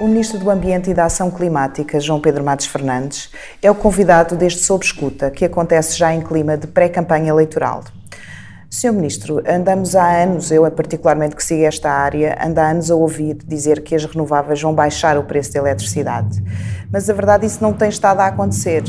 O Ministro do Ambiente e da Ação Climática, João Pedro Matos Fernandes, é o convidado deste Sob Escuta, que acontece já em clima de pré-campanha eleitoral. Senhor Ministro, andamos há anos, eu particularmente que sigo esta área, ando há anos a ouvir dizer que as renováveis vão baixar o preço da eletricidade. Mas a verdade isso não tem estado a acontecer.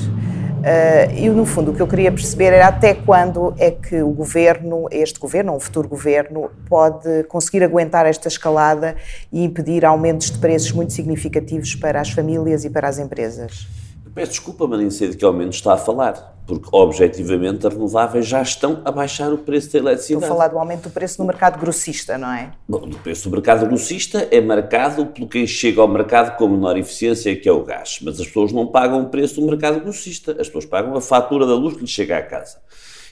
Uh, e no fundo o que eu queria perceber era até quando é que o governo, este governo, ou um futuro governo, pode conseguir aguentar esta escalada e impedir aumentos de preços muito significativos para as famílias e para as empresas. Peço desculpa, mas nem sei de que aumento está a falar, porque objetivamente as renováveis já estão a baixar o preço da eletricidade. Estou a falar do aumento do preço no mercado grossista, não é? Bom, o preço do mercado grossista é marcado pelo quem chega ao mercado com menor eficiência, que é o gás. Mas as pessoas não pagam o preço do mercado grossista, as pessoas pagam a fatura da luz que lhes chega à casa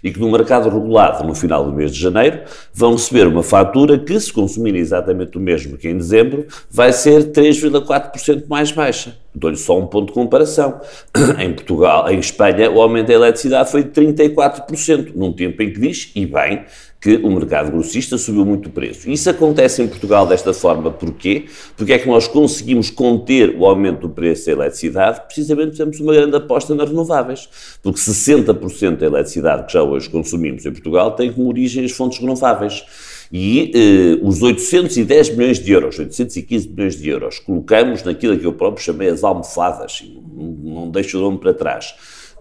e que no mercado regulado, no final do mês de janeiro, vão receber uma fatura que, se consumirem exatamente o mesmo que em dezembro, vai ser 3,4% mais baixa. Dou-lhe só um ponto de comparação. Em Portugal, em Espanha, o aumento da eletricidade foi de 34%, num tempo em que diz, e bem, que o mercado grossista subiu muito o preço. Isso acontece em Portugal desta forma, porquê? Porque é que nós conseguimos conter o aumento do preço da eletricidade, precisamente temos uma grande aposta nas renováveis, porque 60% da eletricidade que já hoje consumimos em Portugal tem como origem as fontes renováveis. E eh, os 810 milhões de euros, 815 milhões de euros, colocamos naquilo que eu próprio chamei as almofadas, não, não deixo o nome para trás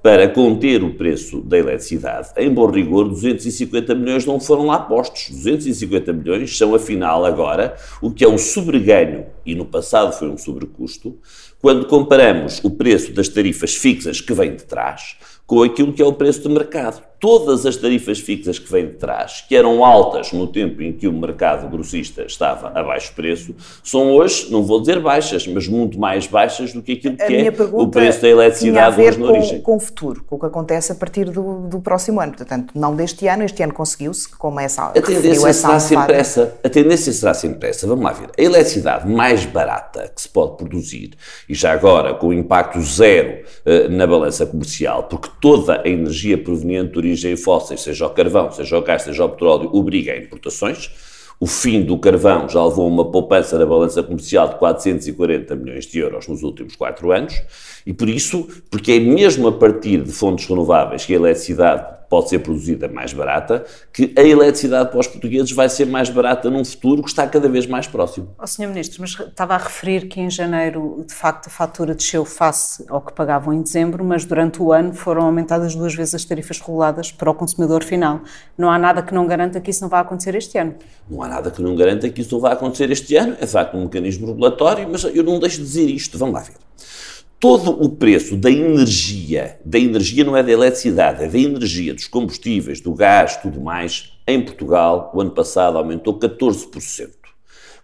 para conter o preço da eletricidade. Em bom rigor, 250 milhões não foram lá postos. 250 milhões são, afinal, agora, o que é um sobreganho, e no passado foi um sobrecusto, quando comparamos o preço das tarifas fixas que vem de trás com aquilo que é o preço de mercado. Todas as tarifas fixas que vêm de trás, que eram altas no tempo em que o mercado grossista estava a baixo preço, são hoje, não vou dizer baixas, mas muito mais baixas do que aquilo que é o preço da eletricidade hoje na origem. com o futuro, com o que acontece a partir do, do próximo ano. Portanto, não deste ano, este ano conseguiu-se, como essa A tendência será sempre essa. A tendência será sempre essa. Vamos lá ver. A eletricidade mais barata que se pode produzir, e já agora com impacto zero uh, na balança comercial, porque toda a energia proveniente de origem fósseis, seja o carvão, seja o gás, seja o petróleo, obriga a importações. O fim do carvão já levou uma poupança na balança comercial de 440 milhões de euros nos últimos quatro anos, e por isso, porque é mesmo a partir de fontes renováveis que a eletricidade pode ser produzida mais barata, que a eletricidade para os portugueses vai ser mais barata num futuro que está cada vez mais próximo. Oh, Sr. Ministro, mas estava a referir que em janeiro, de facto, a fatura desceu face ao que pagavam em dezembro, mas durante o ano foram aumentadas duas vezes as tarifas reguladas para o consumidor final. Não há nada que não garanta que isso não vá acontecer este ano? Não há nada que não garanta que isso não vá acontecer este ano. É, de facto, um mecanismo regulatório, mas eu não deixo de dizer isto. Vamos lá ver todo o preço da energia, da energia não é da eletricidade, é da energia, dos combustíveis, do gás, tudo mais, em Portugal, o ano passado aumentou 14%.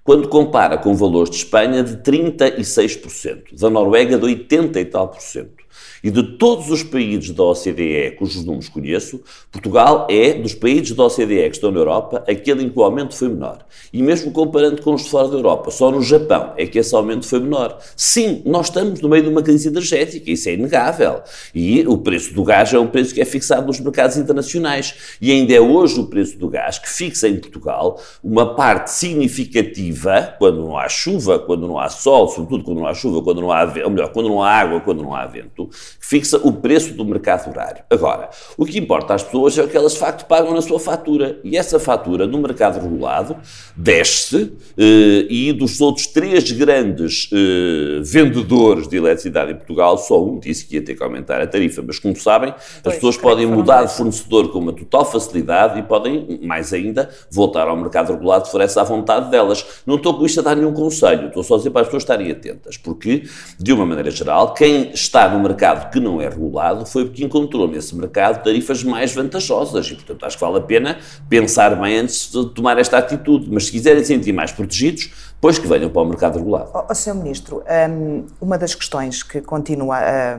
Quando compara com valores de Espanha de 36%, da Noruega de 80 e tal por cento. E de todos os países da OCDE, cujos números conheço, Portugal é, dos países da OCDE que estão na Europa, aquele em que o aumento foi menor. E mesmo comparando com os de fora da Europa, só no Japão é que esse aumento foi menor. Sim, nós estamos no meio de uma crise energética, isso é inegável. E o preço do gás é um preço que é fixado nos mercados internacionais. E ainda é hoje o preço do gás que fixa em Portugal uma parte significativa, quando não há chuva, quando não há sol, sobretudo quando não há chuva, quando não há, ou melhor, quando não há água, quando não há vento, fixa o preço do mercado horário. Agora, o que importa às pessoas é o que elas de facto pagam na sua fatura. E essa fatura no mercado regulado desce eh, e dos outros três grandes eh, vendedores de eletricidade em Portugal, só um disse que ia ter que aumentar a tarifa. Mas como sabem, as pois, pessoas podem mudar de fornecedor com uma total facilidade e podem, mais ainda, voltar ao mercado regulado se for essa a vontade delas. Não estou com isto a dar nenhum conselho, estou só a dizer para as pessoas estarem atentas, porque, de uma maneira geral, quem está no mercado que não é regulado foi porque encontrou nesse mercado tarifas mais vantajosas e, portanto, acho que vale a pena pensar bem antes de tomar esta atitude. Mas se quiserem sentir mais protegidos, pois que venham para o mercado regulado. Oh, oh Sr. Ministro, um, uma das questões que continua a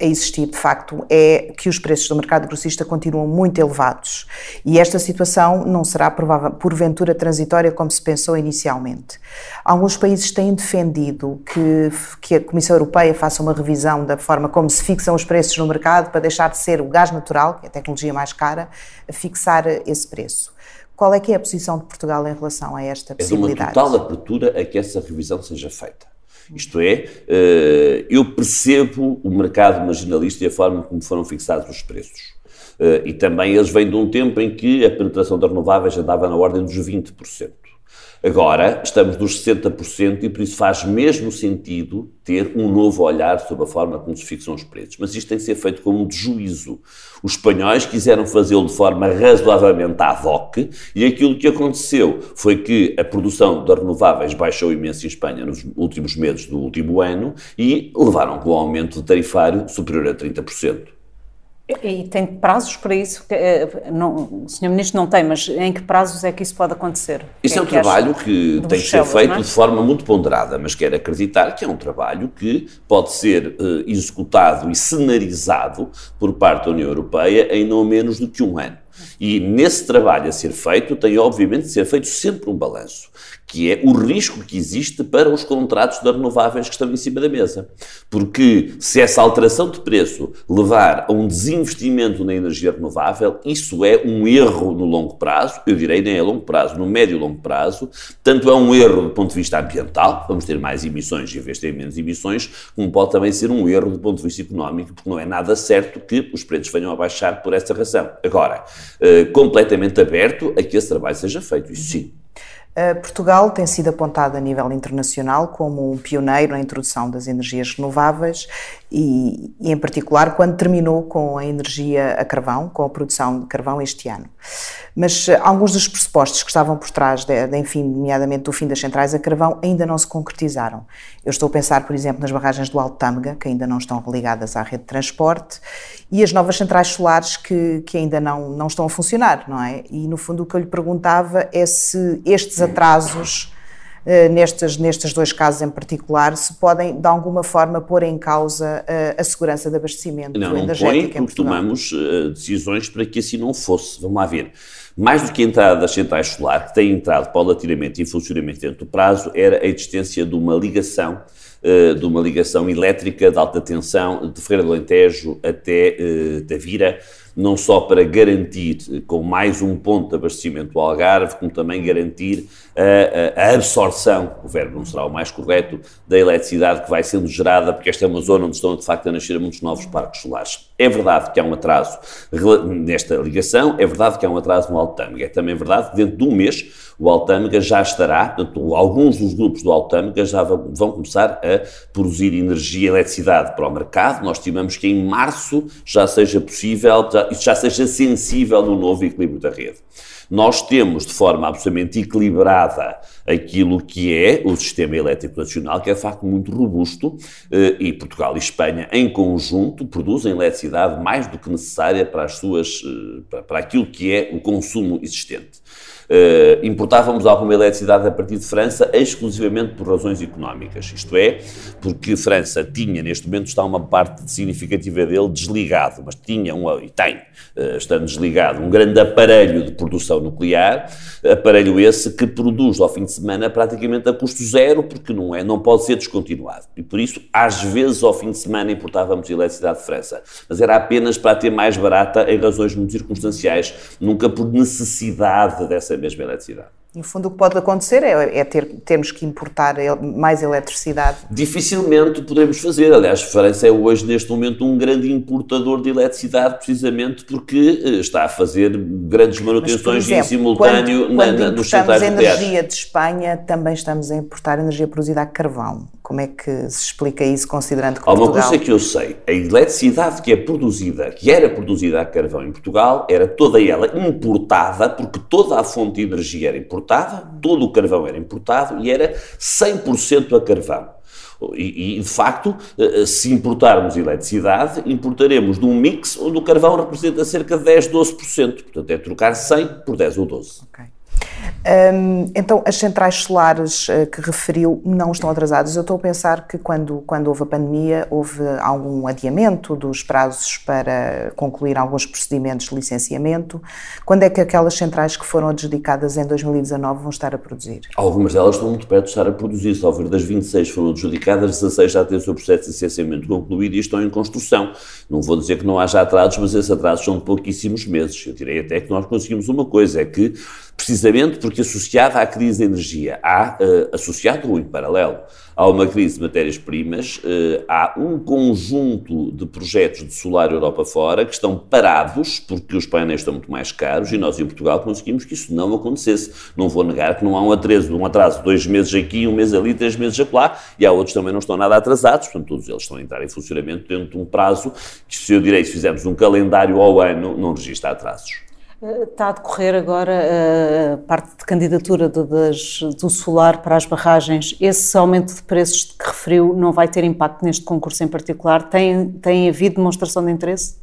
a existir, de facto, é que os preços do mercado grossista continuam muito elevados. E esta situação não será, provável, porventura, transitória como se pensou inicialmente. Alguns países têm defendido que, que a Comissão Europeia faça uma revisão da forma como se fixam os preços no mercado para deixar de ser o gás natural, que é a tecnologia mais cara, a fixar esse preço. Qual é que é a posição de Portugal em relação a esta possibilidade? É de uma total abertura a que essa revisão seja feita. Isto é, eh, eu percebo o mercado marginalista e a forma como foram fixados os preços. Eh, e também eles vêm de um tempo em que a penetração das renováveis andava na ordem dos 20%. Agora estamos nos 60% e por isso faz mesmo sentido ter um novo olhar sobre a forma como se fixam os preços. Mas isto tem que ser feito com um juízo. Os espanhóis quiseram fazê-lo de forma razoavelmente ad hoc e aquilo que aconteceu foi que a produção de renováveis baixou imenso em Espanha nos últimos meses do último ano e levaram com um aumento tarifário superior a 30%. E tem prazos para isso? Eh, não, o Sr. Ministro não tem, mas em que prazos é que isso pode acontecer? Isso é, é um trabalho que tem que ser feito é? de forma muito ponderada, mas quero acreditar que é um trabalho que pode ser uh, executado e cenarizado por parte da União Europeia em não menos do que um ano. E nesse trabalho a ser feito, tem obviamente de ser feito sempre um balanço que é o risco que existe para os contratos de renováveis que estão em cima da mesa. Porque se essa alteração de preço levar a um desinvestimento na energia renovável, isso é um erro no longo prazo, eu direi nem a longo prazo, no médio e longo prazo, tanto é um erro do ponto de vista ambiental, vamos ter mais emissões em vez de ter menos emissões, como pode também ser um erro do ponto de vista económico, porque não é nada certo que os preços venham a baixar por essa razão. Agora, uh, completamente aberto a que esse trabalho seja feito, isso sim. Eh, Portugal tem sido apontado a nível internacional como um pioneiro na introdução das energias renováveis e, e, em particular, quando terminou com a energia a carvão, com a produção de carvão este ano. Mas uh, alguns dos pressupostos que estavam por trás, de, de, enfim, nomeadamente do fim das centrais a carvão, ainda não se concretizaram. Eu estou a pensar, por exemplo, nas barragens do Alto Tâmega, que ainda não estão religadas à rede de transporte, e as novas centrais solares que, que ainda não, não estão a funcionar, não é? E, no fundo, o que eu lhe perguntava é se estes atrasos Uh, nestes, nestes dois casos em particular, se podem, de alguma forma, pôr em causa uh, a segurança de abastecimento não, energético não põe, porque tomamos uh, decisões para que assim não fosse. Vamos lá ver. Mais do que a entrada das centrais solar, que têm entrado paulatinamente em funcionamento dentro do prazo, era a existência de uma ligação de uma ligação elétrica de alta tensão de Ferreira do Alentejo até Tavira, não só para garantir com mais um ponto de abastecimento do Algarve, como também garantir a, a, absorção, o verbo não será o mais correto, da eletricidade que vai sendo gerada, porque esta é uma zona onde estão de facto a nascer muitos novos parques solares. É verdade que há um atraso nesta ligação, é verdade que há um atraso no Altâmega, é também verdade que dentro de um mês o Altâmega já estará, portanto, alguns dos grupos do Altâmega já vão começar a produzir energia e eletricidade para o mercado. Nós estimamos que em março já seja possível, já, isso já seja sensível no novo equilíbrio da rede. Nós temos de forma absolutamente equilibrada aquilo que é o sistema elétrico nacional, que é de facto muito robusto, eh, e Portugal e Espanha, em conjunto, produzem eletricidade mais do que necessária para, as suas, eh, para aquilo que é o consumo existente. Uh, importávamos alguma eletricidade a partir de França exclusivamente por razões económicas, isto é, porque França tinha, neste momento está uma parte significativa dele desligado, mas tinha, um, e tem, uh, estando desligado, um grande aparelho de produção nuclear, aparelho esse que produz ao fim de semana praticamente a custo zero, porque não, é, não pode ser descontinuado. E por isso, às vezes, ao fim de semana importávamos eletricidade de França, mas era apenas para ter mais barata em razões muito circunstanciais, nunca por necessidade dessa a mesma eletricidade. No fundo, o que pode acontecer é, é ter, termos que importar mais eletricidade. Dificilmente podemos fazer. Aliás, a França é hoje, neste momento, um grande importador de eletricidade, precisamente porque eh, está a fazer grandes manutenções exemplo, em simultâneo quando, na, quando na, nos centrais energia de Espanha, também estamos a importar energia produzida a carvão. Como é que se explica isso, considerando que Há uma coisa que eu sei. A eletricidade que é produzida, que era produzida a carvão em Portugal, era toda ela importada, porque toda a fonte de energia era importada todo o carvão era importado e era 100% a carvão. E, e, de facto, eh, eh, se importarmos eletricidade, importaremos de um mix onde o carvão representa cerca de 10, 12%. Portanto, é trocar 100 por 10 ou 12. Okay. Um, então, as centrais solares uh, que referiu não estão atrasadas. Eu estou a pensar que quando, quando houve a pandemia, houve algum adiamento dos prazos para concluir alguns procedimentos de licenciamento. Quando é que aquelas centrais que foram adjudicadas em 2019 vão estar a produzir? Algumas delas estão muito perto de estar a produzir. Só ver das 26 foram adjudicadas, 16 já têm o seu processo de licenciamento concluído e estão em construção. Não vou dizer que não haja atrasos, mas esses atrasos são de pouquíssimos meses. Eu direi até que nós conseguimos uma coisa, é que precisamente porque associada à crise da energia, há, uh, associado ou em paralelo, há uma crise de matérias-primas, uh, há um conjunto de projetos de solar Europa fora que estão parados porque os painéis estão muito mais caros e nós em Portugal conseguimos que isso não acontecesse. Não vou negar que não há um atraso, um atraso de dois meses aqui, um mês ali, três meses acolá, e há outros também não estão nada atrasados, portanto todos eles estão a entrar em funcionamento dentro de um prazo que, se eu direi, se fizermos um calendário ao ano, não registra atrasos. Está a decorrer agora a parte de candidatura do, solar para as barragens. Esse aumento de preços que referiu não vai ter impacto neste concurso em particular? Tem, tem havido demonstração de interesse?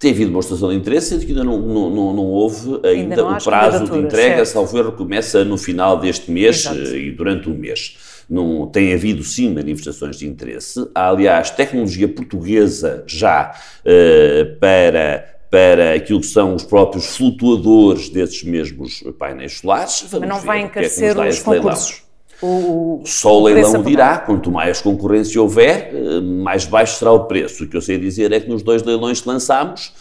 Tem havido demonstração de interesse, sendo que ainda não, não, não, não houve ainda, ainda não o prazo de entrega, salvo erro, começa no final deste mês Exato. Eh, e durante o mês. Não, tem havido sim manifestações de interesse. Há, aliás, tecnologia portuguesa já uh, para para aquilo que são os próprios flutuadores desses mesmos painéis solares. Vamos Mas não vai é encarecer é os concursos? O, Só o leilão dirá, quanto mais concorrência houver, eh, mais baixo será o preço. O que eu sei dizer é que nos dois leilões que lançámos,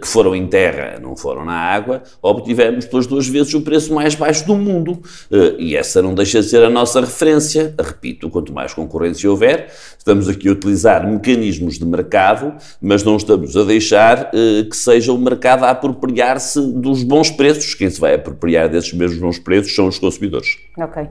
que foram em terra, não foram na água, obtivemos pelas duas vezes o preço mais baixo do mundo. Eh, e essa não deixa de ser a nossa referência. Repito, quanto mais concorrência houver, estamos aqui a utilizar mecanismos de mercado, mas não estamos a deixar eh, que seja o mercado a apropriar-se dos bons preços. Quem se vai apropriar desses mesmos bons preços são os consumidores. Ok.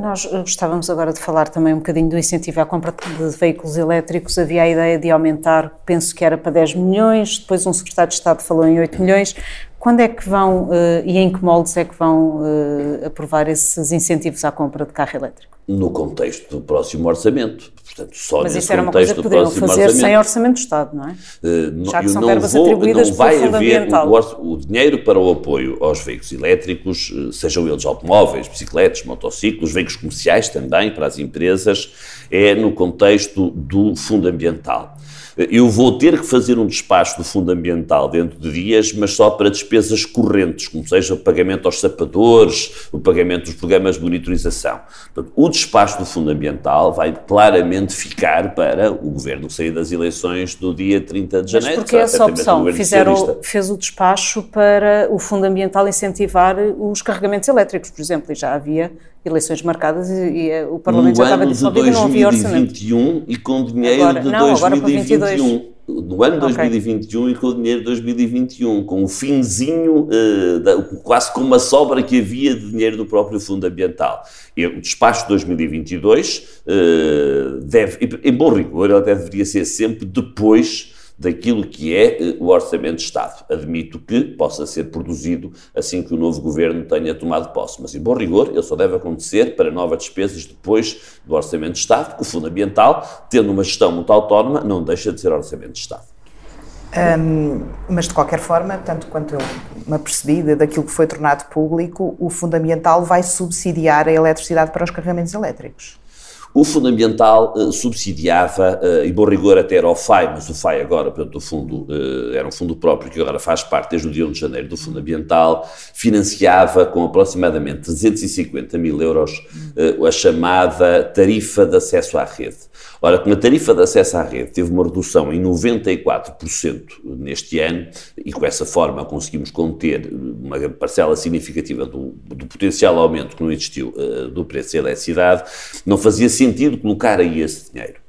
Nós gostávamos agora de falar também um bocadinho do incentivo à compra de veículos elétricos. Havia a ideia de aumentar, penso que era para 10 milhões, depois um secretário de Estado falou em 8 milhões. Quando é que vão uh, e em que moldes é que vão uh, aprovar esses incentivos à compra de carro elétrico? No contexto do próximo orçamento. Portanto, só Mas isso era uma coisa que poderiam fazer orçamento. sem orçamento do Estado, não é? Uh, Já que são verbas vou, atribuídas não vai haver o, o, dinheiro para o apoio aos veículos elétricos, sejam eles automóveis, bicicletas, motociclos, veículos comerciais também para as empresas, é no contexto do fundo ambiental eu vou ter que fazer um despacho do fundo ambiental dentro de dias, mas só para despesas correntes, como seja o pagamento aos sapadores, o pagamento dos programas de monitorização. Portanto, o despacho do fundo ambiental vai claramente ficar para o governo sair das eleições do dia 30 de janeiro. Mas porque essa opção? Fizeram, fez o despacho para o fundo ambiental incentivar os carregamentos elétricos, por exemplo, e já havia eleições marcadas e, e eh, o Parlamento no já estava dissolvido e não havia orçamento. 2021 e com dinheiro agora, de não, 2021. No ano okay. 2021 e com o dinheiro de 2021, com o finzinho, uh, da, quase com uma sobra que havia de dinheiro do próprio Fundo Ambiental. E o despacho de 2022 uh, deve, em bom rigor, ele até deveria ser sempre depois daquilo que é eh, o Orçamento de Estado. Admito que possa ser produzido assim que o novo governo tenha tomado posse, mas em bom rigor ele só deve acontecer para novas despesas depois do Orçamento de Estado, porque o Fundo Ambiental, tendo uma gestão muito autónoma, não deixa de ser Orçamento de Estado. Mas de qualquer forma, tanto quanto eu me apercebi daquilo que foi tornado público, o Fundo Ambiental vai subsidiar a eletricidade para os carregamentos elétricos. O Fundo Ambiental uh, subsidiava, uh, e bom rigor até era o FAI, mas o FAI agora, portanto, o fundo, uh, era um fundo próprio que agora faz parte desde o dia 1 de janeiro do Fundo Ambiental, financiava com aproximadamente 350 mil euros a chamada tarifa de acesso à rede. Ora, como a tarifa de acesso à rede teve uma redução em 94% neste ano, e com essa forma conseguimos conter uma parcela significativa do, do potencial aumento que não existiu do preço da eletricidade, não fazia colocar aí esse dinheiro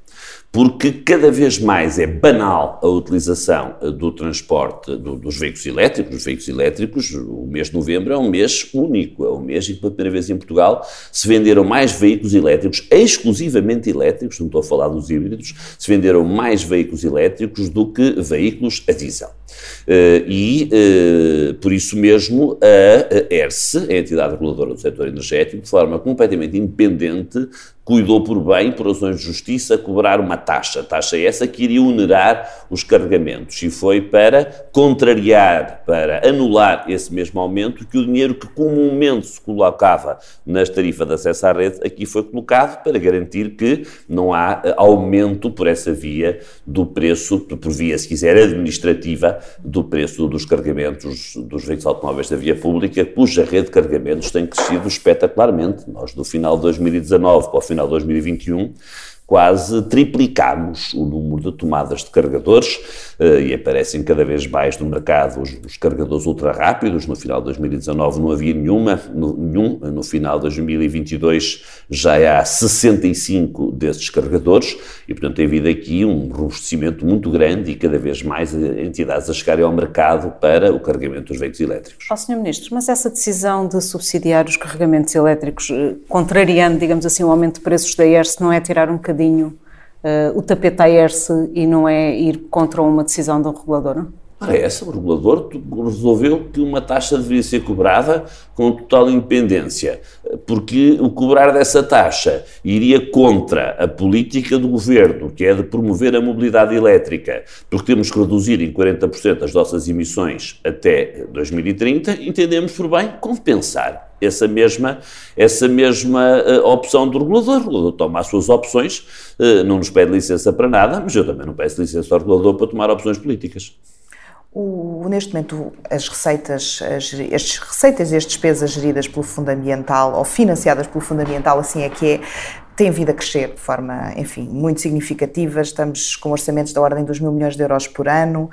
porque cada vez mais é banal a utilização eh, do transporte do, dos veículos elétricos. Os veículos elétricos, o mês de novembro é um mês único, é um mês em que pela primeira vez em Portugal se venderam mais veículos elétricos, exclusivamente elétricos, não estou a falar dos híbridos, se venderam mais veículos elétricos do que veículos a diesel. Uh, e, uh, por isso mesmo, a ERSE, a entidade reguladora do setor energético, de forma completamente independente, cuidou por bem, por razões de justiça, cobrar uma taxa. Taxa essa que iria onerar os carregamentos e foi para contrariar, para anular esse mesmo aumento que o dinheiro que comumente se colocava nas tarifas de acesso à rede aqui foi colocado para garantir que não há eh, aumento por essa via do preço, por via, se quiser, administrativa, do preço dos carregamentos dos veículos automóveis da via pública, cuja rede de carregamentos tem crescido espetacularmente. Nós, do final de 2019 para o final de 2021, quase triplicámos o número de tomadas de carregadores uh, e aparecem cada vez mais no mercado os, os, carregadores ultra rápidos. No final de 2019 não havia nenhuma, no, nenhum, no final de 2022 já há 65 desses carregadores e, portanto, tem havido aqui um robustecimento muito grande e cada vez mais entidades a chegarem ao mercado para o carregamento dos veículos elétricos. Oh, Sr. Ministro, mas essa decisão de subsidiar os carregamentos elétricos, eh, contrariando, digamos assim, o aumento de preços da ERS, não é tirar um bocadinho uh, o tapete à ERSE e não é ir contra uma decisão do regulador? Ora, essa, o regulador resolveu que uma taxa deveria ser cobrada com total independência, porque o cobrar dessa taxa iria contra a política do governo, que é de promover a mobilidade elétrica, porque temos que reduzir em 40% as nossas emissões até 2030, entendemos por bem compensar essa mesma, essa mesma uh, opção do regulador. O regulador toma as suas opções, uh, não nos pede licença para nada, mas eu também não peço licença ao regulador para tomar opções políticas. O, neste momento, as receitas, as, as receitas e as despesas geridas pelo Fundamental, ou financiadas pelo Fundamental, assim é que é, têm vindo a crescer de forma, enfim, muito significativa. Estamos com orçamentos da ordem dos mil milhões de euros por ano.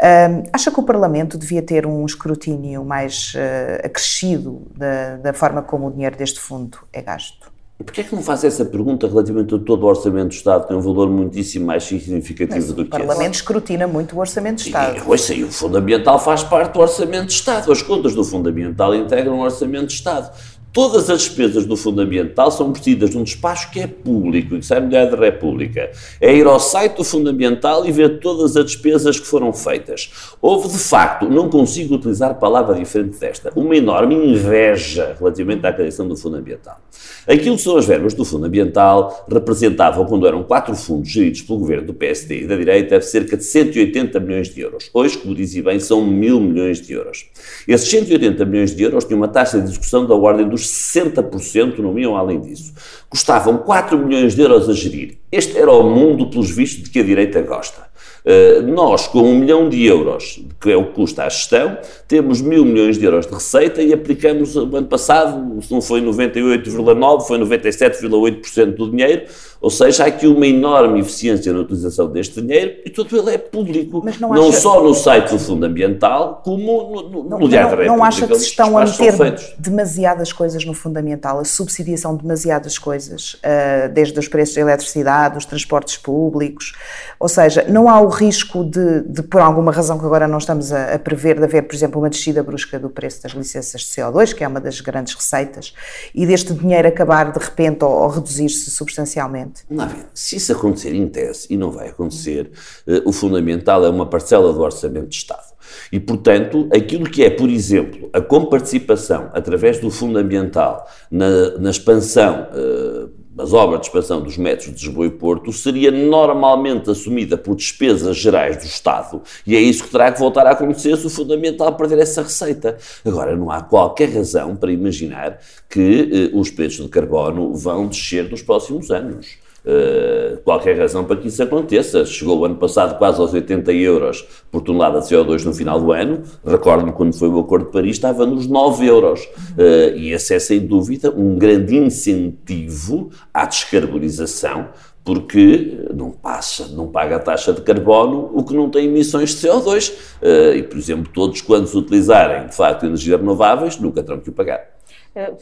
Um, acha que o Parlamento devia ter um escrutínio mais uh, acrescido da, da forma como o dinheiro deste fundo é gasto? Porquê é que não faz essa pergunta relativamente a todo o Orçamento do Estado, que tem um valor muitíssimo mais significativo Mas do que esse? O Parlamento escrutina muito o Orçamento do Estado. E, ouça, e o Fundamental faz parte do Orçamento do Estado. As contas do Fundamental integram o Orçamento do Estado. Todas as despesas do Fundo Ambiental são vestidas num despacho que é público e que sai Diário da República. É ir ao site do Fundo Ambiental e ver todas as despesas que foram feitas. Houve, de facto, não consigo utilizar palavra diferente desta, uma enorme inveja relativamente à criação do Fundo Ambiental. Aquilo que são as verbas do Fundo Ambiental representavam, quando eram quatro fundos geridos pelo governo do PSD e da direita, cerca de 180 milhões de euros. Hoje, como dizia bem, são mil milhões de euros. Esses 180 milhões de euros tinham uma taxa de execução da ordem dos 60%, não iam além disso. Custavam 4 milhões de euros a gerir. Este era o mundo, pelos vistos, de que a direita gosta. Uh, nós, com um milhão de euros, que é o que custa a gestão, temos mil milhões de euros de receita e aplicamos o ano passado, se não foi 98,9%, foi 97,8% do dinheiro, ou seja, há aqui uma enorme eficiência na utilização deste dinheiro e todo ele é público, não, não acha... só no site do Fundo Ambiental, como no, no, no Diário da República. Não acha que se estão a meter demasiadas coisas no Fundo Ambiental, a subsidiação de demasiadas coisas, uh, desde os preços da eletricidade, os transportes públicos, ou seja, não há o risco de, de por alguma razão que agora não estamos a, a prever, de haver, por exemplo, uma descida brusca do preço das licenças de CO2, que é uma das grandes receitas, e deste dinheiro acabar de repente ou, ou reduzir-se substancialmente? Não, se isso acontecer tese, e não vai acontecer, uh, o fundamental é uma parcela do orçamento de Estado. E, portanto, aquilo que é, por exemplo, a comparticipação através do Fundo Ambiental na, na expansão uh, as obras de expansão dos metros de Lisboa e Porto seria normalmente assumida por despesas gerais do Estado e é isso que terá que voltar a acontecer se o fundamental perder essa receita. Agora, não há qualquer razão para imaginar que eh, os preços de carbono vão descer nos próximos anos. Uh, qualquer razão para que isso aconteça. Chegou o ano passado quase aos 80 euros por tonelada de CO2 no final do ano. Recordo-me quando foi o Acordo de Paris, estava nos 9 euros. Uh, e esse é, sem dúvida, um grande incentivo à descarbonização, porque não passa, não paga a taxa de carbono o que não tem emissões de CO2. Uh, eh, e, por exemplo, todos quantos utilizarem, de facto, energias renováveis, nunca terão que o pagar.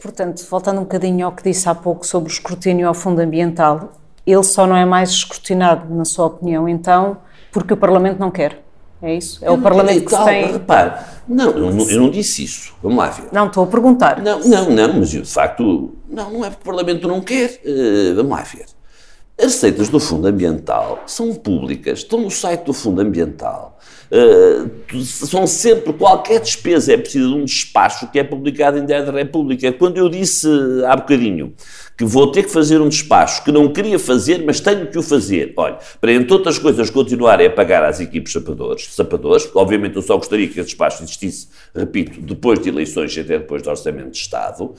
Portanto, voltando um bocadinho ao que disse há pouco sobre o escrutínio ao fundo ambiental, ele só não é mais escrutinado, na sua opinião, então, porque o Parlamento não quer. É isso? É o Parlamento que tal, tem. Repare, não eu, não, eu não disse isso. Vamos lá ver. Não, estou a perguntar. Não, não, não, mas eu, de facto, não, não é porque o Parlamento não quer. Uh, vamos lá ver. As receitas do Fundo Ambiental são públicas, estão no site do Fundo Ambiental. Uh, são sempre, qualquer despesa é preciso de um despacho que é publicado em Diário da República. Quando eu disse há bocadinho que vou ter que fazer um despacho que não queria fazer, mas tenho que o fazer. Olha, para entre outras coisas continuarem a pagar às equipes sapadores, sapadores, obviamente eu só gostaria que esse despacho existisse, repito, depois de eleições e até depois do Orçamento de Estado,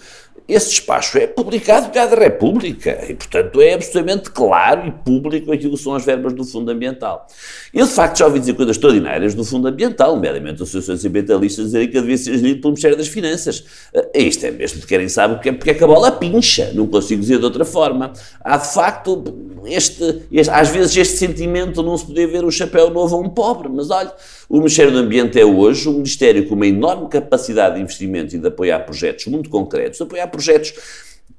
esse despacho é publicado pela República e, portanto, é absolutamente claro e público aquilo que são as verbas do Fundo Ambiental. Eu, de facto, já ouvi dizer coisas extraordinárias do Fundo Ambiental, nomeadamente associações ambientalistas dizerem que devia ser gerido pelo Ministério das Finanças. Uh, isto é mesmo de querem saber porque é, porque é que a bola pincha, não consigo dizer de outra forma. Há, de facto, este, este, às vezes este sentimento não se podia ver o chapéu novo a um pobre, mas olha, o Ministério do Ambiente é hoje um Ministério com uma enorme capacidade de investimento e de apoiar projetos muito concretos, apoiar projetos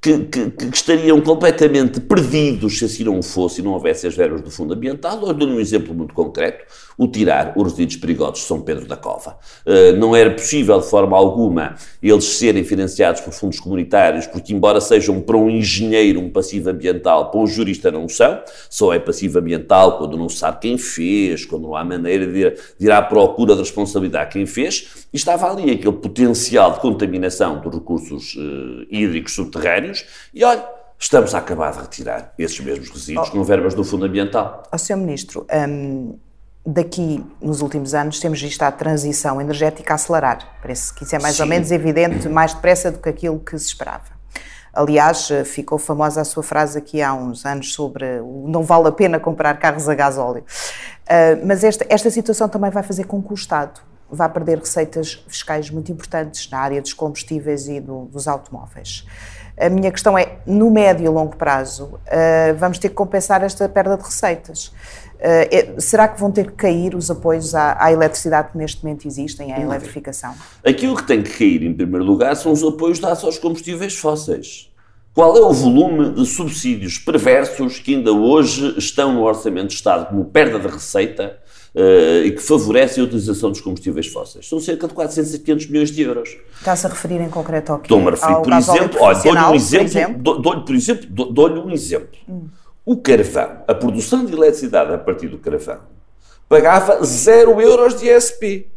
que, que, que, estariam completamente perdidos se assim não fosse e não houvesse as verbas do Fundo Ambiental. Eu dou um exemplo muito concreto, o tirar os resíduos perigosos de São Pedro da Cova. Uh, não era possível, de forma alguma, eles serem financiados por fundos comunitários, porque embora sejam para um engenheiro um passivo ambiental, para um jurista não são, só é passivo ambiental quando não se sabe quem fez, quando não há maneira de ir, de ir à procura de responsabilidade quem fez, e estava ali aquele potencial de contaminação dos recursos uh, hídricos subterrâneos, e olha, estamos a acabar de retirar esses mesmos resíduos oh, com verbas do Fundo Ambiental. Ó, oh, Sr. Ministro, um, daqui, nos últimos anos, temos visto a transição energética acelerar. Parece que isso é mais Sim. ou menos evidente, mais depressa do que aquilo que se esperava. Aliás, ficou famosa a sua frase aqui há uns anos sobre não vale a pena comprar carros a gás óleo. Uh, mas esta, esta situação também vai fazer com que o Estado vai perder receitas fiscais muito importantes na área dos combustíveis e do, dos automóveis. A minha questão é, no médio e longo prazo, uh, vamos ter que compensar esta perda de receitas. Uh, será que vão ter que cair os apoios à, à, eletricidade que neste momento existem, à eletrificação? Aquilo que tem que cair, em primeiro lugar, são os apoios dados aos combustíveis fósseis. Qual é o volume de subsídios perversos que ainda hoje estão no Orçamento de Estado como perda de receita uh, e que favorecem a utilização dos combustíveis fósseis. São cerca de 400 a 500 milhões de euros. Está-se a referir em concreto ao quê? Estou-me a referir, por exemplo, olha, dou-lhe um exemplo, dou-lhe, por exemplo, dou-lhe um exemplo. Hum. O carvão, a produção de eletricidade a partir do carvão, pagava 0 euros de ESP.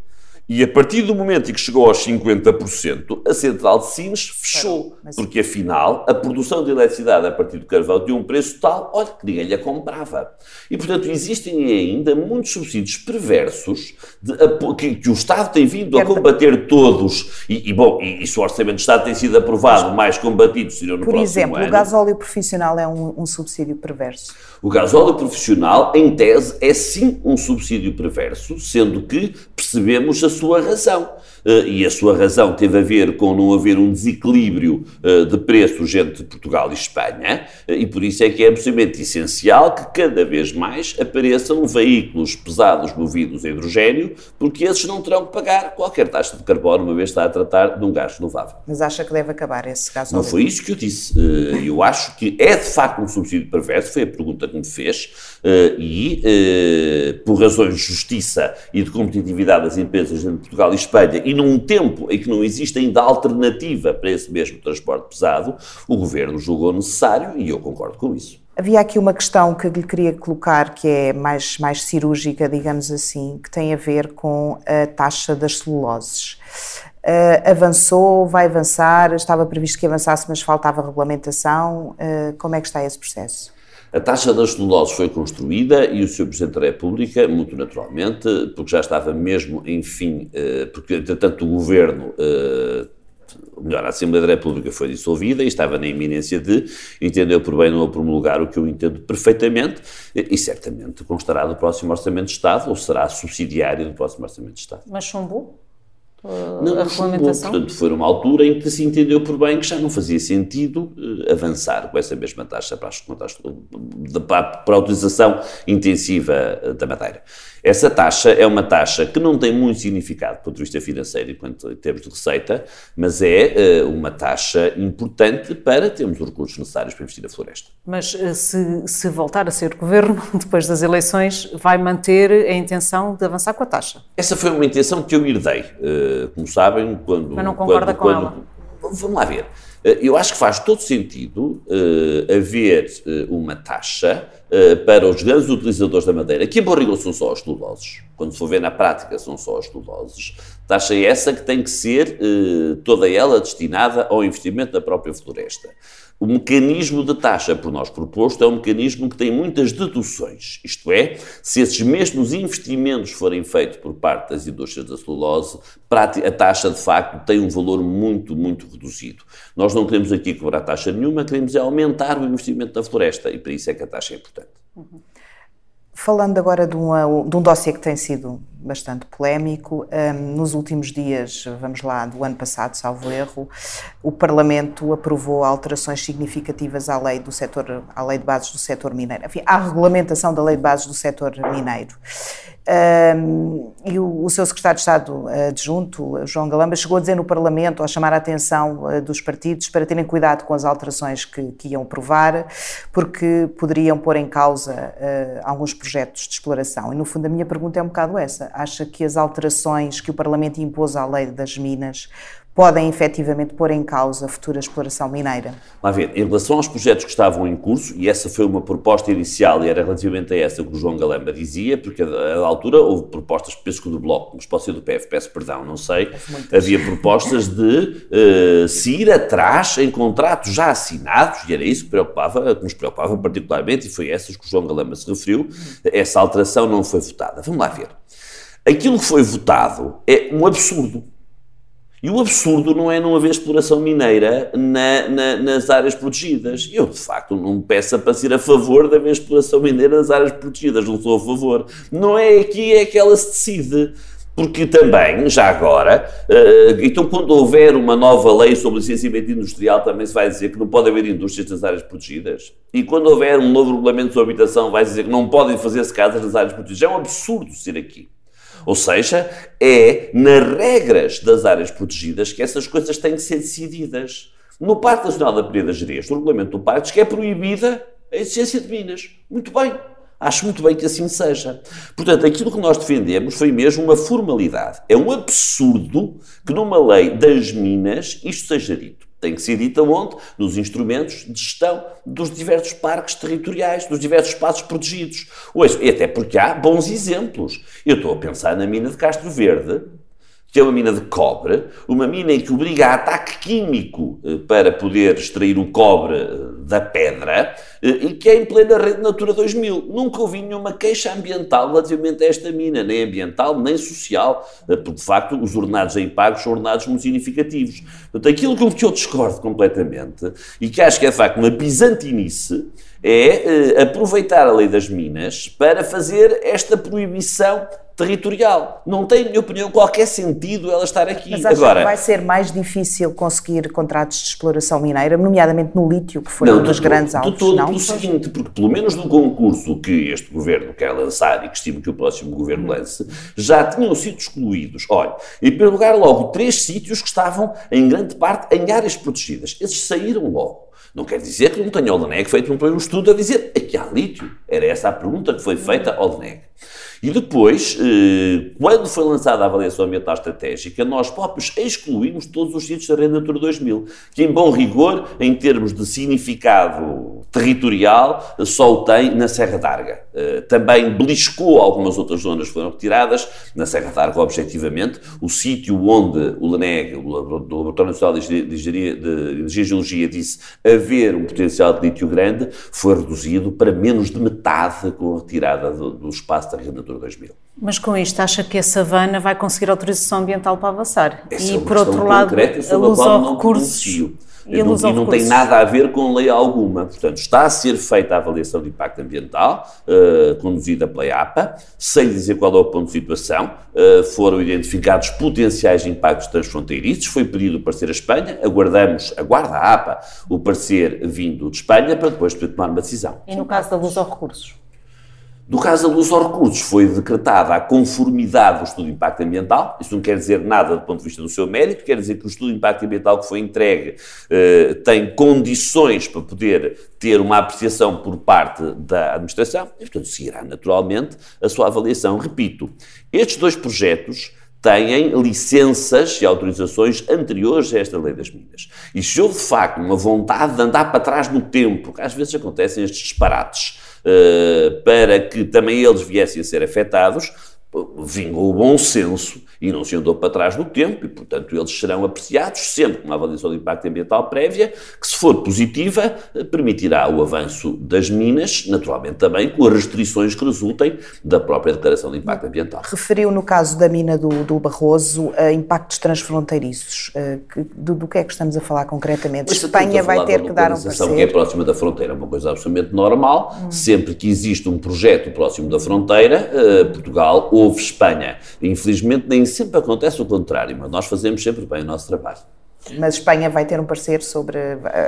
E a partir do momento em que chegou aos 50%, a central de Sines fechou. Mas... Porque afinal, a produção de eletricidade a partir do carvão tinha um preço tal, olha, que ninguém lhe comprava. E portanto, existem ainda muitos subsídios perversos de, que, que, o Estado tem vindo a combater todos. E, e bom, e, e, se o Orçamento do Estado tem sido aprovado, mais combatido seriam no Por próximo exemplo, ano. o gasóleo profissional é um, um subsídio perverso. O gasóleo profissional, em tese, é sim um subsídio perverso, sendo que percebemos a sua razão. Eh, e a sua razão teve a ver com não haver um desequilíbrio eh, de preços entre Portugal e Espanha, eh, e por isso é que é absolutamente essencial que cada vez mais apareçam veículos pesados movidos a hidrogênio, porque esses não terão que pagar qualquer taxa de carbono, uma vez está a tratar de um gás renovável. Mas acha que deve acabar esse gás Não foi isso que eu disse. Eu acho que é de facto um subsídio perverso, foi a pergunta que me fez, e por razões de justiça e de competitividade das empresas entre Portugal e Espanha, num tempo em que não existe ainda alternativa para esse mesmo transporte pesado, o governo julgou necessário e eu concordo com isso. Havia aqui uma questão que lhe queria colocar, que é mais, mais cirúrgica, digamos assim, que tem a ver com a taxa das celuloses. Uh, avançou, vai avançar, estava previsto que avançasse, mas faltava regulamentação. Uh, como é que está esse processo? A taxa das celuloses foi construída e o Sr. Presidente da República, muito naturalmente, porque já estava mesmo, enfim, eh, porque entretanto o Governo eh, melhor, a Assembleia da República foi dissolvida e estava na iminência de, entendeu por bem não promulgar o que eu entendo perfeitamente e certamente constará do próximo Orçamento de Estado ou será subsidiário do próximo Orçamento de Estado. Mas chumbou? Não, a regulamentação? Portanto, foi uma altura em que se entendeu por bem que já não fazia sentido uh, avançar com essa mesma taxa para, as, para, para a utilização intensiva eh, da madeira. Essa taxa é uma taxa que não tem muito significado do ponto de vista financeiro enquanto em termos de receita, mas é uh, uma taxa importante para termos os recursos necessários para investir na floresta. Mas uh, se, se voltar a ser governo depois das eleições, vai manter a intenção de avançar com a taxa? Essa foi uma intenção que eu herdei, uh, como sabem, quando... Mas não concorda quando, com quando, ela? Vamos lá ver. Eu acho que faz todo sentido haver uma taxa eh, para os grandes utilizadores da madeira, que em bom são só os celuloses, quando se for ver na prática são só os celuloses, taxa essa que tem que ser uh, toda ela destinada ao investimento da própria floresta. O mecanismo de taxa por nós proposto é um mecanismo que tem muitas deduções, isto é, se esses mesmos investimentos forem feitos por parte das indústrias da celulose, a taxa de facto tem um valor muito, muito reduzido. Nós não queremos aqui cobrar taxa nenhuma, queremos é aumentar o investimento na floresta e para isso é que a taxa é importante. Uhum. Falando agora de, uma, de um dossiê que tem sido bastante polémico, um, nos últimos dias, vamos lá, do ano passado, salvo erro, o Parlamento aprovou alterações significativas à lei do setor, à lei de bases do setor mineiro, enfim, à regulamentação da lei de bases do setor mineiro. Um, e o, o, seu secretário de Estado adjunto, João Galamba, chegou a dizer no Parlamento, a chamar a atenção uh, dos partidos para terem cuidado com as alterações que, que iam aprovar, porque poderiam pôr em causa uh, alguns projetos de exploração. E, no fundo, a minha pergunta é um bocado essa. Acha que as alterações que o Parlamento impôs à lei das minas podem efetivamente pôr em causa a futura exploração mineira? Lá ver, em relação aos projetos que estavam em curso, e essa foi uma proposta inicial e era relativamente a essa que o João Galamba dizia, porque a, altura houve propostas, penso que do Bloco, mas pode ser do PF, peço perdão, não sei, havia propostas de uh, se ir atrás em contratos já assinados, e era isso que, preocupava, que nos preocupava particularmente, e foi essas que o João Galamba se referiu, essa alteração não foi votada. Vamos lá ver. Aquilo que foi votado é um absurdo e o absurdo não é não haver exploração mineira na, na, nas áreas protegidas. Eu, de facto, não peço para ser a favor de haver exploração mineira nas áreas protegidas, não sou a favor. Não é aqui, é que ela se decide. Porque também, já agora, uh, então quando houver uma nova lei sobre licenciamento industrial, também se vai dizer que não pode haver indústrias nas áreas protegidas. E quando houver um novo regulamento sobre habitação, vai dizer que não podem fazer-se casas nas áreas protegidas. É um absurdo ser aqui. Ou seja, é nas regras das áreas protegidas que essas coisas têm que ser decididas. No Parque Nacional da Peneda Gerês, no regulamento do parque, diz que é proibida a existência de minas. Muito bem. Acho muito bem que assim seja. Portanto, aquilo que nós defendemos foi mesmo uma formalidade. É um absurdo que numa lei das minas isto seja dito. Tem que ser dita onde? Nos instrumentos de gestão dos diversos parques territoriais, dos diversos espaços protegidos. E até porque há bons exemplos. Eu estou a pensar na mina de Castro Verde, que é uma mina de cobre, uma mina em que obriga a ataque químico eh, para poder extrair o cobre eh, da pedra eh, e que é em plena rede Natura 2000. Nunca ouvi nenhuma queixa ambiental relativamente a esta mina, nem ambiental, nem social, porque de facto os ordenados em pagos são ordenados muito significativos. Portanto, aquilo com que eu discordo completamente e que acho que é de facto uma bizantinice é aproveitar a lei das minas para fazer esta proibição territorial. Não tem, na minha opinião, qualquer sentido ela estar aqui. Mas acha Agora, que vai ser mais difícil conseguir contratos de exploração mineira, nomeadamente no lítio, que foi não, um dos todo, grandes alvos? De todo não? pelo seguinte, porque pelo menos no concurso que este governo quer lançar e que estimo que o próximo governo lance, já tinham sido excluídos. Olha, em primeiro lugar, logo, três sítios que estavam, em grande parte, em áreas protegidas. Esses saíram logo. Não quer dizer que não tenha Oldeneg feito um estudo a dizer aqui há lítio. Era essa a pergunta que foi feita ao Oldeneg. E depois, eh, quando foi lançada a avaliação ambiental estratégica, nós próprios excluímos todos os sítios da Rede Natura 2000, que em bom rigor, em termos de significado territorial, só o tem na Serra d'Arga. Eh, também beliscou algumas outras zonas que foram retiradas, na Serra d'Arga, objetivamente, o sítio onde o LENEG, o Laboratório Nacional de Engenharia, de Geologia, disse haver um potencial de lítio grande, foi reduzido para menos de metade com a retirada do, do espaço da Rede Natura 2000. Mas com isto, acha que a savana vai conseguir autorização ambiental para avançar? Essa e, é por outro lado, a luz aos recursos... E, não, e não tem nada a ver com lei alguma. Portanto, está a ser feita a avaliação de impacto ambiental, uh, conduzida pela APA, sem dizer qual é o ponto de situação. Uh, foram identificados potenciais impactos transfronteiriços, foi pedido o parecer a Espanha, aguardamos, aguarda a APA o parecer vindo de Espanha para depois poder tomar uma decisão. E no caso da luz aos recursos? No caso da luz aos recursos, foi decretada a conformidade do estudo de impacto ambiental. Isso não quer dizer nada do ponto de vista do seu mérito, quer dizer que o estudo de impacto ambiental que foi entregue eh, tem condições para poder ter uma apreciação por parte da administração e, portanto, seguirá naturalmente a sua avaliação. Repito, estes dois projetos têm licenças e autorizações anteriores a esta lei das minas. E se houve de facto uma vontade de andar para trás no tempo, que às vezes acontecem estes disparates, para que também eles viessem a ser afetados, vingou o bom senso e não se andou para trás no tempo, e, portanto, eles serão apreciados sempre com uma avaliação de impacto ambiental prévia, que, se for positiva, permitirá o avanço das minas, naturalmente também com as restrições que resultem da própria declaração de impacto ambiental. Referiu, no caso da mina do, do Barroso, uh, impactos transfronteiriços. Que, do, do, que é que estamos a falar concretamente? Mas Espanha vai ter que dar um parecer? que é próxima da fronteira, é uma coisa absolutamente normal. Hum. Sempre que existe um projeto próximo da fronteira, uh, Portugal houve Espanha. Infelizmente, nem sempre acontece o contrário, mas nós fazemos sempre bem o nosso trabalho. Mas Espanha vai ter um parecer sobre.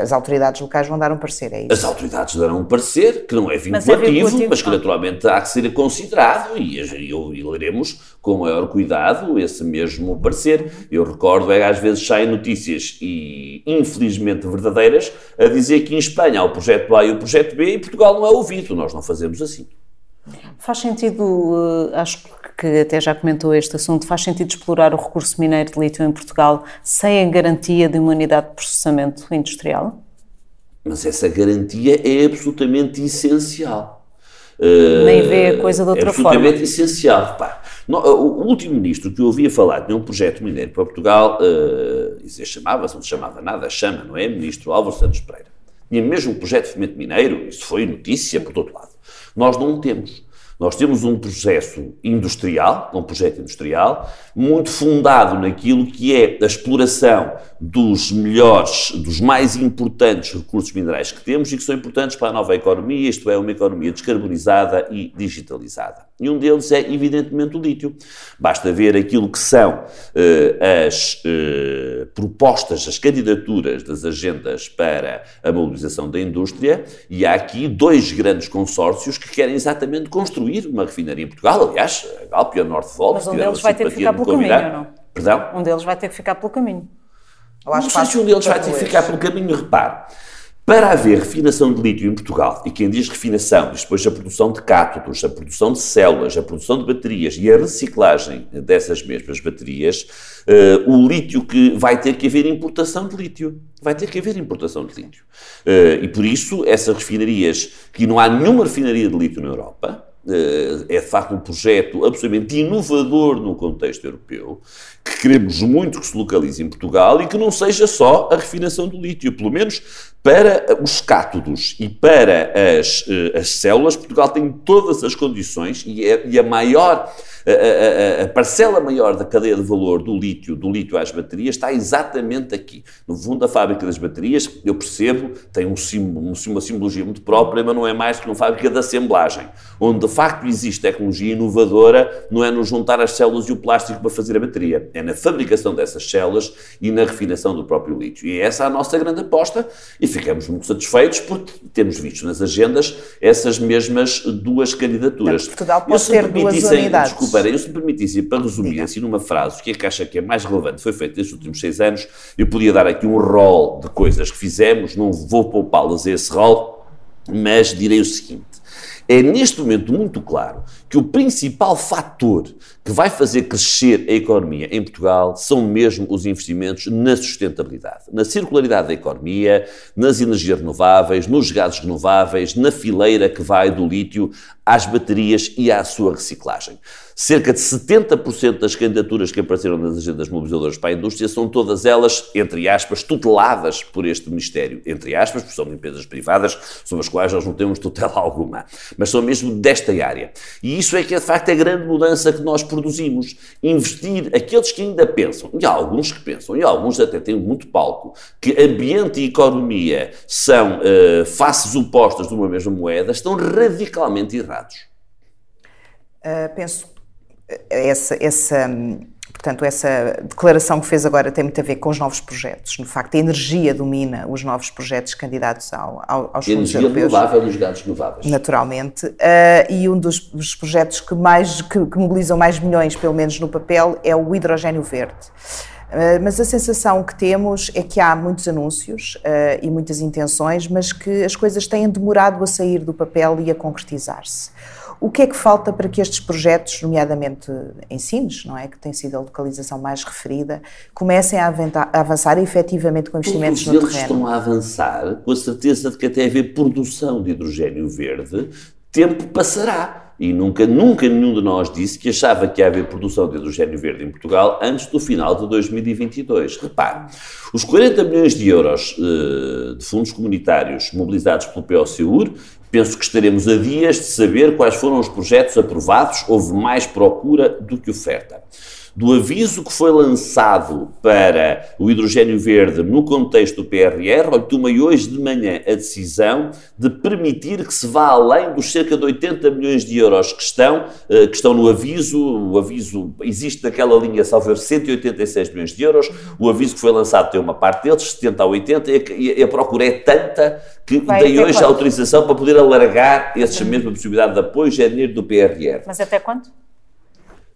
As autoridades locais vão dar um parecer, é isso? As autoridades darão um parecer que não é vinculativo, mas, é vinculativo, mas que naturalmente há que ser considerado e, e, e leremos com maior cuidado esse mesmo parecer. Eu recordo, é às vezes saem notícias e infelizmente verdadeiras a dizer que em Espanha há o projeto A e o projeto B e Portugal não é ouvido. Nós não fazemos assim. Faz sentido, eh, acho que até já comentou este assunto, faz sentido explorar o recurso mineiro de lítio em Portugal sem a garantia de uma unidade de processamento industrial? Mas essa garantia é absolutamente essencial. Nem vê a coisa de outra é absolutamente forma. essencial. Repare, o último ministro que eu ouvia falar de um projeto mineiro para Portugal, uh, chamava-se, não se chamava nada, chama, não é? Ministro Álvaro Santos Pereira. Tinha mesmo um projeto de fomento mineiro, isso foi notícia por todo lado. Nós não temos. Nós temos um processo industrial, um projeto industrial, muito fundado naquilo que é a exploração dos melhores, dos mais importantes recursos minerais que temos e que são importantes para a nova economia, isto é, uma economia descarbonizada e digitalizada. E um deles é, evidentemente, o lítio. Basta ver aquilo que são uh, as uh, propostas, as candidaturas das agendas para a mobilização da indústria, e há aqui dois grandes consórcios que querem exatamente construir uma refinaria em Portugal. Aliás, a Galp e a Northvolt Mas um deles vai ter que ficar pelo caminho, não? Perdão? Um deles vai ter que ficar pelo caminho. Não sei se um deles vai ter que ficar pelo caminho, repare. Para haver refinação de lítio em Portugal, e quem diz refinação diz depois a produção de cátodos, a produção de células, a produção de baterias e a reciclagem dessas mesmas baterias, uh, o lítio que vai ter que haver importação de lítio. Vai ter que haver importação de lítio. Uh, e por isso, essas refinarias, que não há nenhuma refinaria de lítio na Europa, é de facto um projeto absolutamente inovador no contexto europeu, que queremos muito que se localize em Portugal e que não seja só a refinação do lítio, pelo menos para os cátodos e para as, eh, as células, Portugal tem todas as condições e, é, e a maior a, a, a, parcela maior da cadeia de valor do lítio, do lítio às baterias, está exatamente aqui. No fundo da fábrica das baterias, eu percebo, tem um símbolo, uma simbologia muito própria, mas não é mais que uma fábrica de assemblagem, onde de facto existe tecnologia inovadora, não é no juntar as células e o plástico para fazer a bateria, é na fabricação dessas células e na refinação do próprio lítio. E é essa a nossa grande aposta e ficamos muito satisfeitos porque temos visto nas agendas essas mesmas duas candidaturas. Portugal pode ter duas unidades. Eu se me permitisse, para resumir assim numa frase, o que é que acha que é mais relevante foi feito nestes últimos seis anos, eu podia dar aqui um rol de coisas que fizemos, não vou poupá-las a esse rol, mas direi o seguinte. É neste momento muito claro que o principal fator que vai fazer crescer a economia em Portugal são mesmo os investimentos na sustentabilidade, na circularidade da economia, nas energias renováveis, nos gases renováveis, na fileira que vai do lítio às baterias e à sua reciclagem. Cerca de 70% das candidaturas que apareceram nas agendas mobilizadoras para a indústria são todas elas, entre aspas, tuteladas por este Ministério. Entre aspas, porque são empresas privadas sobre as quais nós não temos tutela alguma. Mas são mesmo desta área. E isso é que é, de facto, a grande mudança que nós produzimos. Investir, aqueles que ainda pensam, e há alguns que pensam, e alguns até têm muito palco, que ambiente e economia são uh, faces opostas de uma mesma moeda, estão radicalmente errados. Uh, penso essa, essa hum, Portanto, essa declaração que fez agora tem muito a ver com os novos projetos. No facto, a energia domina os novos projetos candidatos ao, ao, aos fundos energia europeus. renovável dos gases renováveis. Naturalmente. Uh, e um dos, dos projetos que, mais, que, que, mobilizam mais milhões, pelo menos no papel, é o hidrogênio verde. Uh, mas a sensação que temos é que há muitos anúncios uh, e muitas intenções, mas que as coisas têm demorado a sair do papel e a concretizar-se. O que é que falta para que estes projetos, nomeadamente em Sines, não é, que tem sido a localização mais referida, comecem a, avançar, a avançar efetivamente com investimentos Todos no eles estão a avançar com a certeza de que até haver produção de hidrogênio verde, tempo passará. E nunca, nunca nenhum de nós disse que achava que ia haver produção de hidrogênio verde em Portugal antes do final de 2022. Repare, os 40 milhões de euros uh, de fundos comunitários mobilizados pelo POCUR, penso que estaremos a dias de saber quais foram os projetos aprovados. Houve mais procura do que oferta do aviso que foi lançado para o hidrogênio verde no contexto do PRR, olha, tomei hoje de manhã a decisão de permitir que se vá além dos cerca de 80 milhões de euros que estão, eh, que estão no aviso. O aviso existe naquela linha, salvo 186 milhões de euros. O aviso que foi lançado tem uma parte deles, 70 a 80, e a procura é tanta que Vai dei hoje quanto? a autorização para poder alargar essa mesma possibilidade de apoio, já é dinheiro do PRR. Mas até quanto?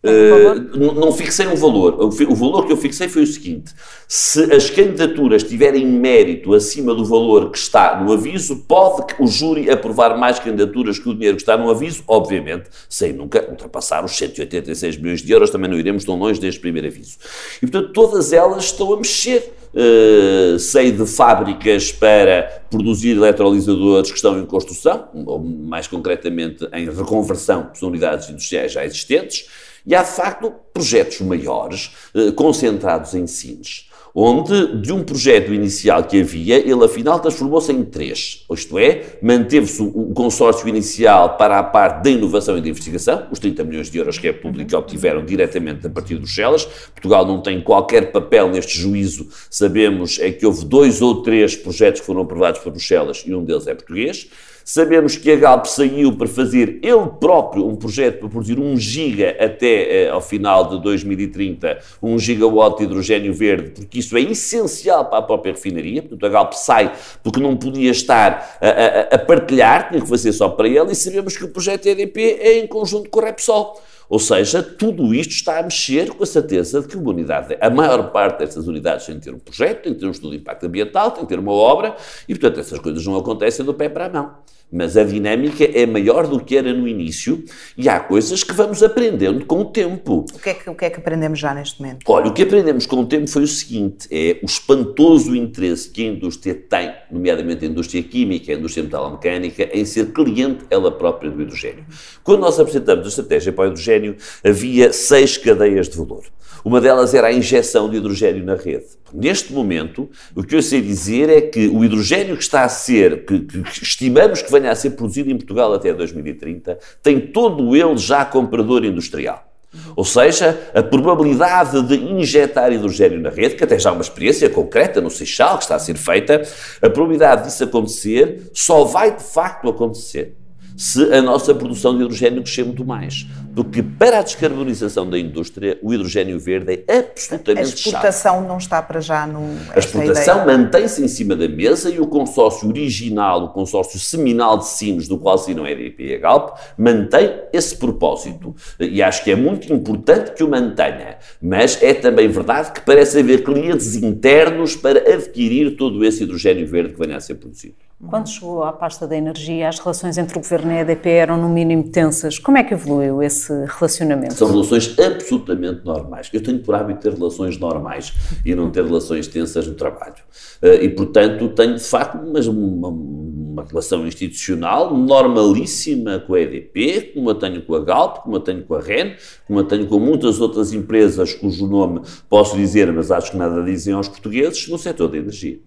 Uh, não fixei um valor. O valor que eu fixei foi o seguinte: se as candidaturas tiverem mérito acima do valor que está no aviso, pode o júri aprovar mais candidaturas que o dinheiro que está no aviso, obviamente, sem nunca ultrapassar os 186 milhões de euros, também não iremos tão longe deste primeiro aviso. E portanto, todas elas estão a mexer. Uh, sei de fábricas para produzir eletrolisadores que estão em construção, ou mais concretamente em reconversão de unidades industriais já existentes e há, de facto, projetos maiores, eh, concentrados em Sines, onde, de um projeto inicial que havia, ele afinal transformou-se em três. Isto é, manteve-se o consórcio inicial para a parte da inovação e da investigação, os 30 milhões de euros que é público obtiveram diretamente a partir de Bruxelas. Portugal não tem qualquer papel neste juízo, sabemos é que houve dois ou três projetos que foram aprovados por Bruxelas e um deles é português. Sabemos que a Galp saiu para fazer ele próprio um projeto para produzir 1 giga até eh, ao final de 2030, 1 gigawatt de hidrogênio verde, porque isso é essencial para a própria refinaria. Portanto, a Galp sai porque não podia estar a, a, a partilhar, tinha que fazer só para ele, e sabemos que o projeto EDP é em conjunto com o Repsol. Ou seja, tudo isto está a mexer com a certeza de que uma unidade, a maior parte destas unidades tem que ter um projeto, tem que ter um estudo de impacto ambiental, tem que ter uma obra, e portanto essas coisas não acontecem do pé para a mão mas a dinâmica é maior do que era no início e há coisas que vamos aprendendo com o tempo. O que é que, o que, é que aprendemos já neste momento? Olha, o que aprendemos com o tempo foi o seguinte: é o espantoso interesse que a indústria tem, nomeadamente a indústria química, a indústria metalomecânica, em ser cliente ela própria do hidrogênio. Quando nós apresentamos a estratégia para o hidrogênio, havia seis cadeias de valor. Uma delas era a injeção de hidrogênio na rede. Neste momento, o que eu sei dizer é que o hidrogênio que está a ser, que, que estimamos que venha a ser produzido em Portugal até 2030, tem todo ele já comprador industrial. Ou seja, a probabilidade de injetar hidrogênio na rede, que até já é uma experiência concreta no Seixal que está a ser feita, a probabilidade disso acontecer só vai de facto acontecer se a nossa produção de hidrogênio crescer muito mais. Porque para a descarbonização da indústria, o hidrogênio verde é absolutamente A exportação chave. não está para já no. A exportação mantém-se em cima da mesa e o consórcio original, o consórcio seminal de Sines, do qual se não é EDP e a Galp, mantém esse propósito. E acho que é muito importante que o mantenha. Mas é também verdade que parece haver clientes internos para adquirir todo esse hidrogênio verde que venha a ser produzido. Quando chegou à pasta da energia, as relações entre o Governo e a EDP eram no mínimo tensas. Como é que evoluiu esse relacionamento? São relações absolutamente normais. Eu tenho por hábito ter relações normais e não ter relações tensas no trabalho. Eh, e, portanto, tenho de facto uma, uma, uma relação institucional normalíssima com a EDP, como a tenho com a Galp, como a tenho com a REN, como a tenho com muitas outras empresas cujo nome posso dizer, mas acho que nada dizem aos portugueses, no setor da energia.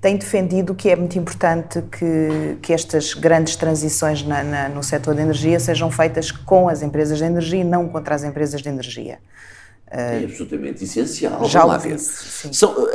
Tem defendido que é muito importante que, que estas grandes transições na, na, no setor da energia sejam feitas com as empresas de energia e não contra as empresas de energia. É absolutamente essencial. Já Vamos lá ver. São, uh,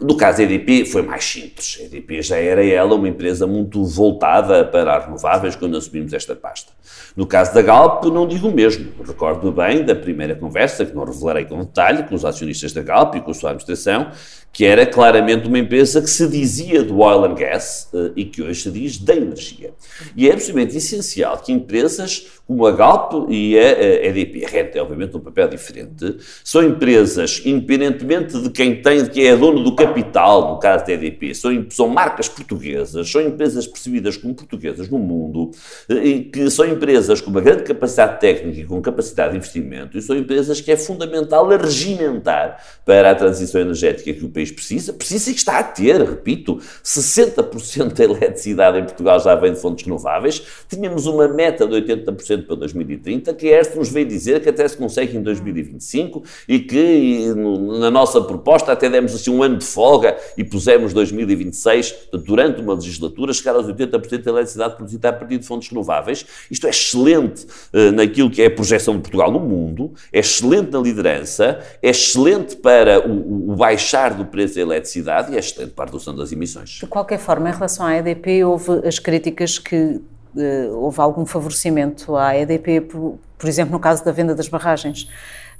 no caso da EDP foi mais simples. A EDP já era ela uma empresa muito voltada para as renováveis quando assumimos esta pasta. No caso da Galp, não digo o mesmo. Recordo bem da primeira conversa, que não revelarei com detalhe, com os acionistas da Galp e com a sua administração, que era claramente uma empresa que se dizia do oil and gas uh, e que hoje se diz da energia. E é absolutamente essencial que empresas como a Galp e a, EDP, a RENT é obviamente um papel diferente, são empresas, independentemente de quem tem, de quem é dono do capital, no caso da EDP, são, são marcas portuguesas, são empresas percebidas como portuguesas no mundo, eh, e que são empresas com uma grande capacidade técnica e com capacidade de investimento, e são empresas que é fundamental regimentar para a transição energética que o país precisa, precisa e que está a ter, repito, 60% da eletricidade em Portugal já vem de fontes renováveis, tínhamos uma meta de 80% para 2030, que esta nos veio dizer que até se consegue em 2025 e que na nossa proposta até demos assim um ano de folga e pusemos 2026, durante uma legislatura, chegar aos 80% da eletricidade produzida a partir de fontes renováveis. Isto é excelente uh, naquilo que é a projeção de Portugal no mundo, é excelente na liderança, é excelente para o, o baixar do preço da eletricidade e é excelente para a redução das emissões. De qualquer forma, em relação à EDP, houve as críticas que uh, houve algum favorecimento à EDP, por, por, exemplo, no caso da venda das barragens.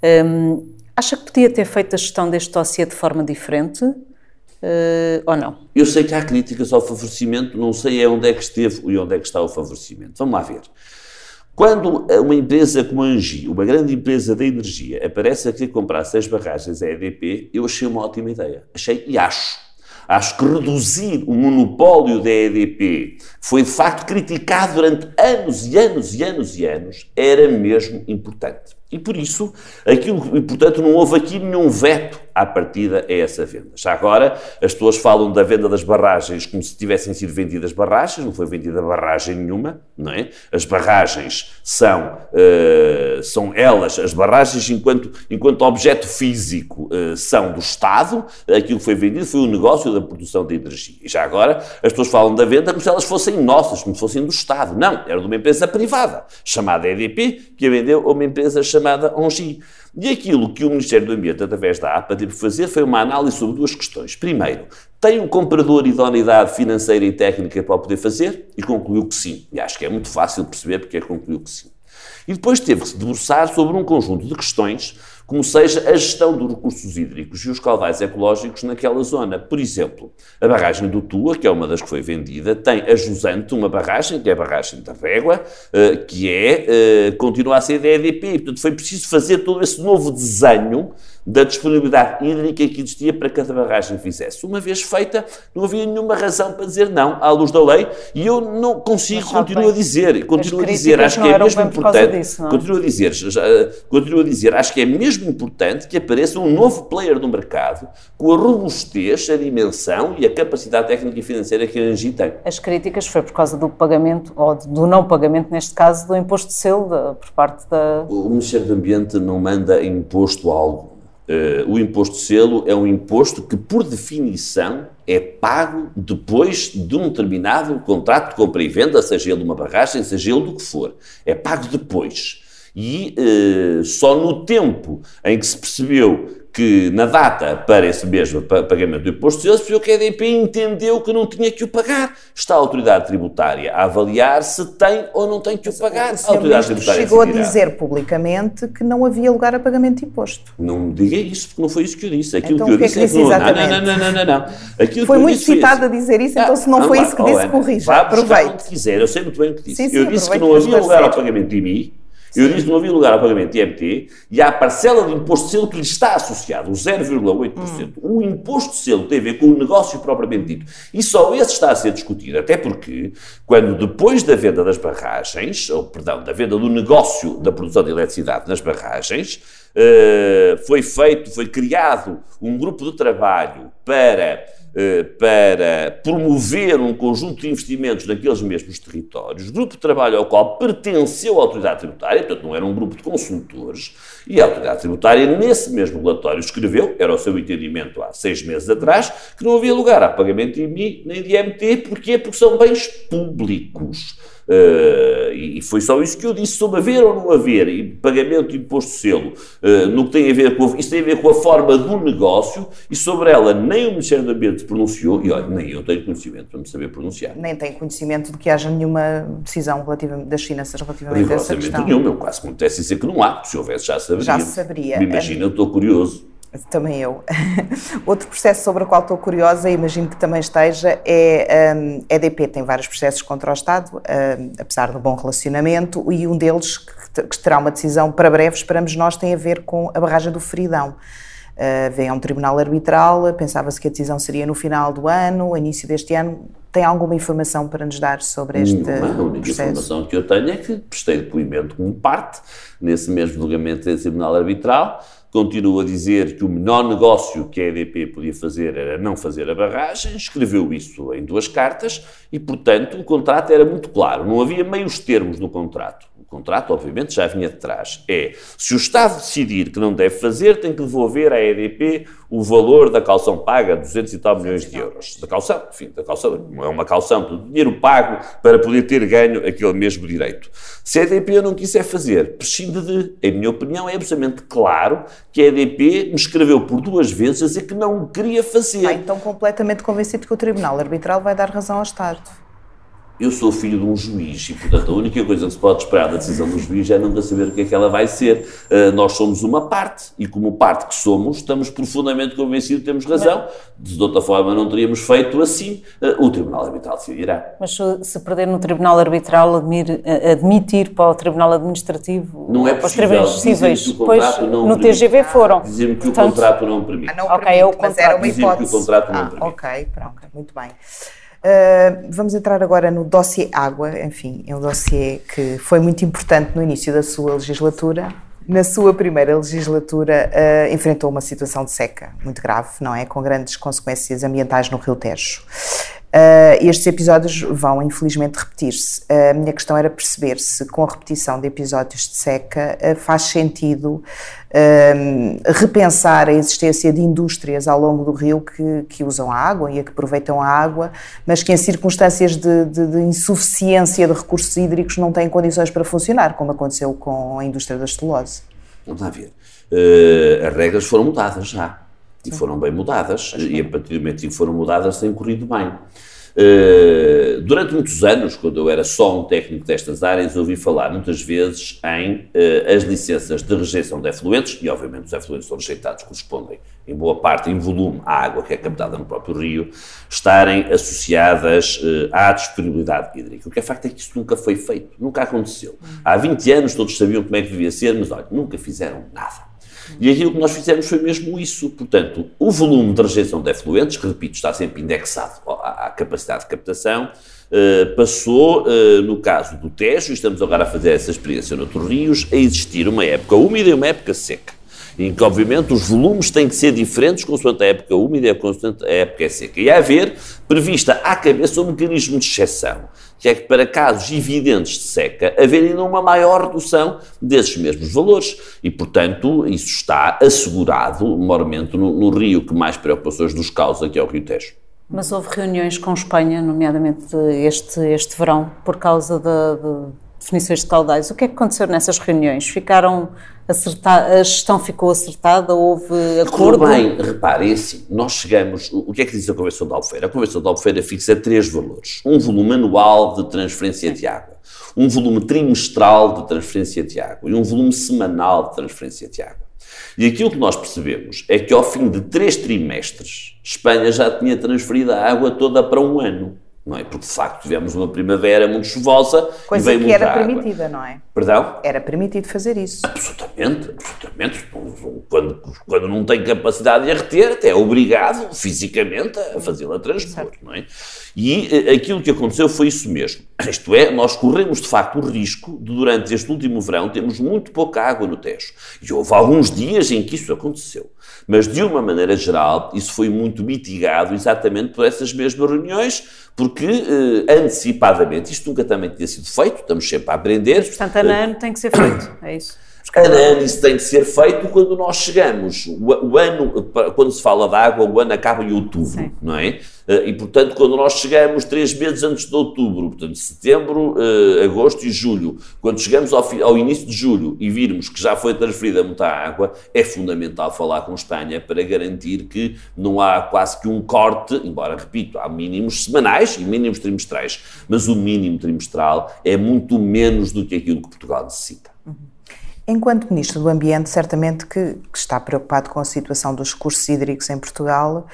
Um, acha que podia ter feito a gestão deste dossiê de forma diferente? Uh, ou não? Eu sei que há críticas ao favorecimento, não sei é onde é que esteve e onde é que está o favorecimento. Vamos lá ver. Quando uma empresa como a Angi, uma grande empresa da energia, aparece a querer comprar seis barragens à EDP, eu achei uma ótima ideia. Achei e acho Acho que reduzir o monopólio da EDP, foi de facto criticado durante anos e anos e anos e anos, era mesmo importante. E por isso, aquilo, e portanto, não houve aqui nenhum veto à partida a essa venda. Já agora, as pessoas falam da venda das barragens como se tivessem sido vendidas barragens, não foi vendida barragem nenhuma, não é? As barragens são, uh, são elas, as barragens enquanto, enquanto objeto físico uh, são do Estado, aquilo que foi vendido foi o negócio da produção de energia. E já agora, as pessoas falam da venda como se elas fossem nossas, como se fossem do Estado. Não, era de uma empresa privada, chamada EDP, que a vendeu a uma empresa chamada Ongi. E aquilo que o Ministério do Ambiente, através da APA, teve que fazer foi uma análise sobre duas questões. Primeiro, tem um comprador idoneidade financeira e técnica para o poder fazer? E concluiu que sim. E acho que é muito fácil perceber porque é que concluiu que sim. E depois teve que se debruçar sobre um conjunto de questões como seja a gestão dos recursos hídricos e os caudais ecológicos naquela zona. Por exemplo, a barragem do Tua, que é uma das que foi vendida, tem a jusante uma barragem, que é a barragem da Régua, eh, que é, eh, continua a ser da EDP. Portanto, foi preciso fazer todo esse novo desenho da disponibilidade hídrica que existia para que a barragem fizesse. Uma vez feita, não havia nenhuma razão para dizer não à luz da lei e eu não consigo, continuo a dizer, continuo a dizer, acho que é mesmo importante, disso, continuo a dizer, já, continuo a dizer, acho que é mesmo importante que apareça um novo player no mercado com a robustez, a dimensão e a capacidade técnica e financeira que a Angi tem. As críticas foi por causa do pagamento, ou do não pagamento, neste caso, do imposto de selo de, por parte da... O Ministério do Ambiente não manda imposto algo Uh, o imposto de selo é um imposto que, por definição, é pago depois de um determinado contrato de compra e venda, seja ele uma barragem, seja ele do que for. É pago depois. E uh, só no tempo em que se percebeu que na data para esse mesmo pagamento do imposto de que a EDP entendeu que não tinha que o pagar. Está a autoridade tributária a avaliar se tem ou não tem que o pagar. O a autoridade tributária chegou a dizer publicamente que não havia lugar a pagamento de imposto. Não me diga isso, porque não foi isso que eu disse. Aquilo então, que eu que disse é que, não, não, não, não, não, não. Aquilo foi muito citado a dizer isso, então se não, foi isso que disse, corrija. Aproveite. quiser, eu sei muito bem o que disse. Sim, sim, eu disse que não havia lugar ao pagamento de IMI, eu disse que não havia lugar ao pagamento de IMT e a parcela de imposto de selo que lhe está associado, o 0,8%. Hum. O imposto de selo tem a ver com o negócio propriamente dito. E só esse está a ser discutido, até porque, quando depois da venda das barragens, ou perdão, da venda do negócio da produção de eletricidade nas barragens, uh, foi feito, foi criado um grupo de trabalho para eh, para promover um conjunto de investimentos naqueles mesmos territórios, grupo de trabalho ao qual pertenceu a autoridade tributária, portanto não era um grupo de consultores, e a autoridade tributária, nesse mesmo relatório, escreveu, era o seu entendimento há seis meses atrás, que não havia lugar a pagamento de IMI nem de IMT, porquê? Porque são bens públicos. Uh, e foi só isso que eu disse sobre haver ou não haver e pagamento de imposto de selo uh, no que tem a ver com a, isso tem a ver com a forma do negócio e sobre ela nem o Ministério do Ambiente se pronunciou e olha, nem eu tenho conhecimento para me saber pronunciar. Nem tem conhecimento de que haja nenhuma decisão relativa, das finanças relativamente a essa questão. nenhum, eu quase acontece dizer que não há, se houvesse já saberia. Já saberia. Me imagina, eu estou curioso. Também eu. Outro processo sobre o qual estou curiosa, e imagino que também esteja, é um, a EDP tem vários processos contra o Estado, um, apesar do bom relacionamento, e um deles, que, que terá uma decisão para breve, esperamos nós, tem a ver com a barragem do Feridão. Uh, vem a um tribunal arbitral, pensava-se que a decisão seria no final do ano, início deste ano. Tem alguma informação para nos dar sobre este Não, a única processo? informação que eu tenho é que prestei depoimento como parte nesse mesmo julgamento desse tribunal arbitral. Continuo a dizer que o menor negócio que a EDP podia fazer era não fazer a barragem, escreveu isso em duas cartas e, portanto, o contrato era muito claro, não havia meios termos no contrato contrato, obviamente, já vinha de trás. É, se o Estado decidir que não deve fazer, tem que devolver à EDP o valor da calção paga, 200 e tal milhões de euros. Da calção, enfim, da calção, é uma calção do dinheiro pago para poder ter ganho aquele mesmo direito. Se a EDP não quiser fazer, prescinde de, em minha opinião, é absolutamente claro que a EDP me escreveu por duas vezes dizer que não queria fazer. Ah, então completamente convencido que o Tribunal Arbitral vai dar razão ao Estado eu sou filho de um juiz e, portanto, a única coisa que se pode esperar da decisão do juiz é nunca saber o que é que ela vai ser. Uh, nós somos uma parte e, como parte que somos, estamos profundamente convencidos que temos razão. De outra forma, não teríamos feito assim. Uh, o Tribunal Arbitral decidirá. Mas se perder no Tribunal Arbitral, admir, admitir para o Tribunal Administrativo, não é tribunais cíveis, pois no permite. TGV foram. Dizem-me que Portanto, o contrato não permite. Ah, não ok, permite, é o contrato. Era uma hipótese. que o contrato não ah, permite. Ok, pronto, muito bem. Uh, vamos entrar agora no dossiê Água, enfim, é um dossiê que foi muito importante no início da sua legislatura. Na sua primeira legislatura, uh, enfrentou uma situação de seca muito grave, não é? Com grandes consequências ambientais no Rio Tejo. Uh, estes episódios vão, infelizmente, repetir-se. Uh, a minha questão era perceber se, com a repetição de episódios de seca, uh, faz sentido repensar a existência de indústrias ao longo do rio que, que, usam a água e a que aproveitam a água, mas que, em circunstâncias de, de, de insuficiência de recursos hídricos, não têm condições para funcionar, como aconteceu com a indústria da celulose. Vamos lá ver. as regras foram mudadas já e foram bem mudadas, e a partir do momento em que foram mudadas têm corrido bem. Uh, durante muitos anos, quando eu era só um técnico destas áreas, ouvi falar muitas vezes em uh, as licenças de rejeição de efluentes, e obviamente os efluentes são rejeitados correspondem, em boa parte, em volume, à água que é captada no próprio rio, estarem associadas uh, à disponibilidade hídrica. O que é facto é que isso nunca foi feito, nunca aconteceu. Há 20 anos todos sabiam como é que devia ser, mas olha, nunca fizeram nada. E aquilo que nós fizemos foi mesmo isso. Portanto, o volume de rejeição de efluentes, que repito, está sempre indexado à, à capacidade de captação, uh, passou, uh, no caso do Tejo, e estamos agora a fazer essa experiência noutros rios, a existir uma época úmida e uma época seca. Em que, obviamente, os volumes têm que ser diferentes consoante a época úmida e consoante a época seca. E a haver prevista à cabeça um mecanismo de exceção que é que para casos evidentes de seca, haver ainda uma maior redução desses mesmos valores. E, portanto, isso está assegurado, maiormente, no, no rio que mais preocupações nos causa, que é o Rio Tejo. Mas houve reuniões com Espanha, nomeadamente este, este verão, por causa de, de definições de caudais. O que é que aconteceu nessas reuniões? Ficaram acertada, a gestão ficou acertada? Houve acordo? Bem, repare, é assim, nós chegamos, o que é que diz a Convenção de Albufeira? A Convenção de Albufeira fixa três valores. Um volume anual de transferência de água, um volume trimestral de transferência de água e um volume semanal de transferência de água. E aquilo que nós percebemos é que ao fim de três trimestres, Espanha já tinha transferido a água toda para um ano não é? Porque de facto tivemos uma primavera muito chuvosa Coisa e veio que era água. permitida, não é? Perdão? Era permitido fazer isso. Absolutamente, absolutamente. Quando, quando não tem capacidade de a reter, até é obrigado fisicamente a fazê-la transpor, não é? E eh, aquilo que aconteceu foi isso mesmo. Isto é, nós corremos de facto o risco de, durante este último verão, termos muito pouca água no Tejo. E houve alguns dias em que isso aconteceu. Mas, de uma maneira geral, isso foi muito mitigado exatamente por essas mesmas reuniões, porque eh, antecipadamente, isto nunca também tinha sido feito, estamos sempre a aprender. Portanto, ano a ano tem que ser feito, é isso? A ano isso tem que ser feito quando nós chegamos. O, o, ano, quando se fala de água, o ano acaba em outubro, Sim. não é? Eh, e, portanto, quando nós chegamos três meses antes de outubro, portanto, setembro, uh, agosto e julho, quando chegamos ao, ao, início de julho e virmos que já foi transferida muita água, é fundamental falar com Espanha para garantir que não há quase que um corte, embora, repito, há mínimos semanais e mínimos trimestrais, mas o mínimo trimestral é muito menos do que aquilo que Portugal necessita. Uhum. Enquanto Ministro do Ambiente, certamente que, que, está preocupado com a situação dos recursos hídricos em Portugal,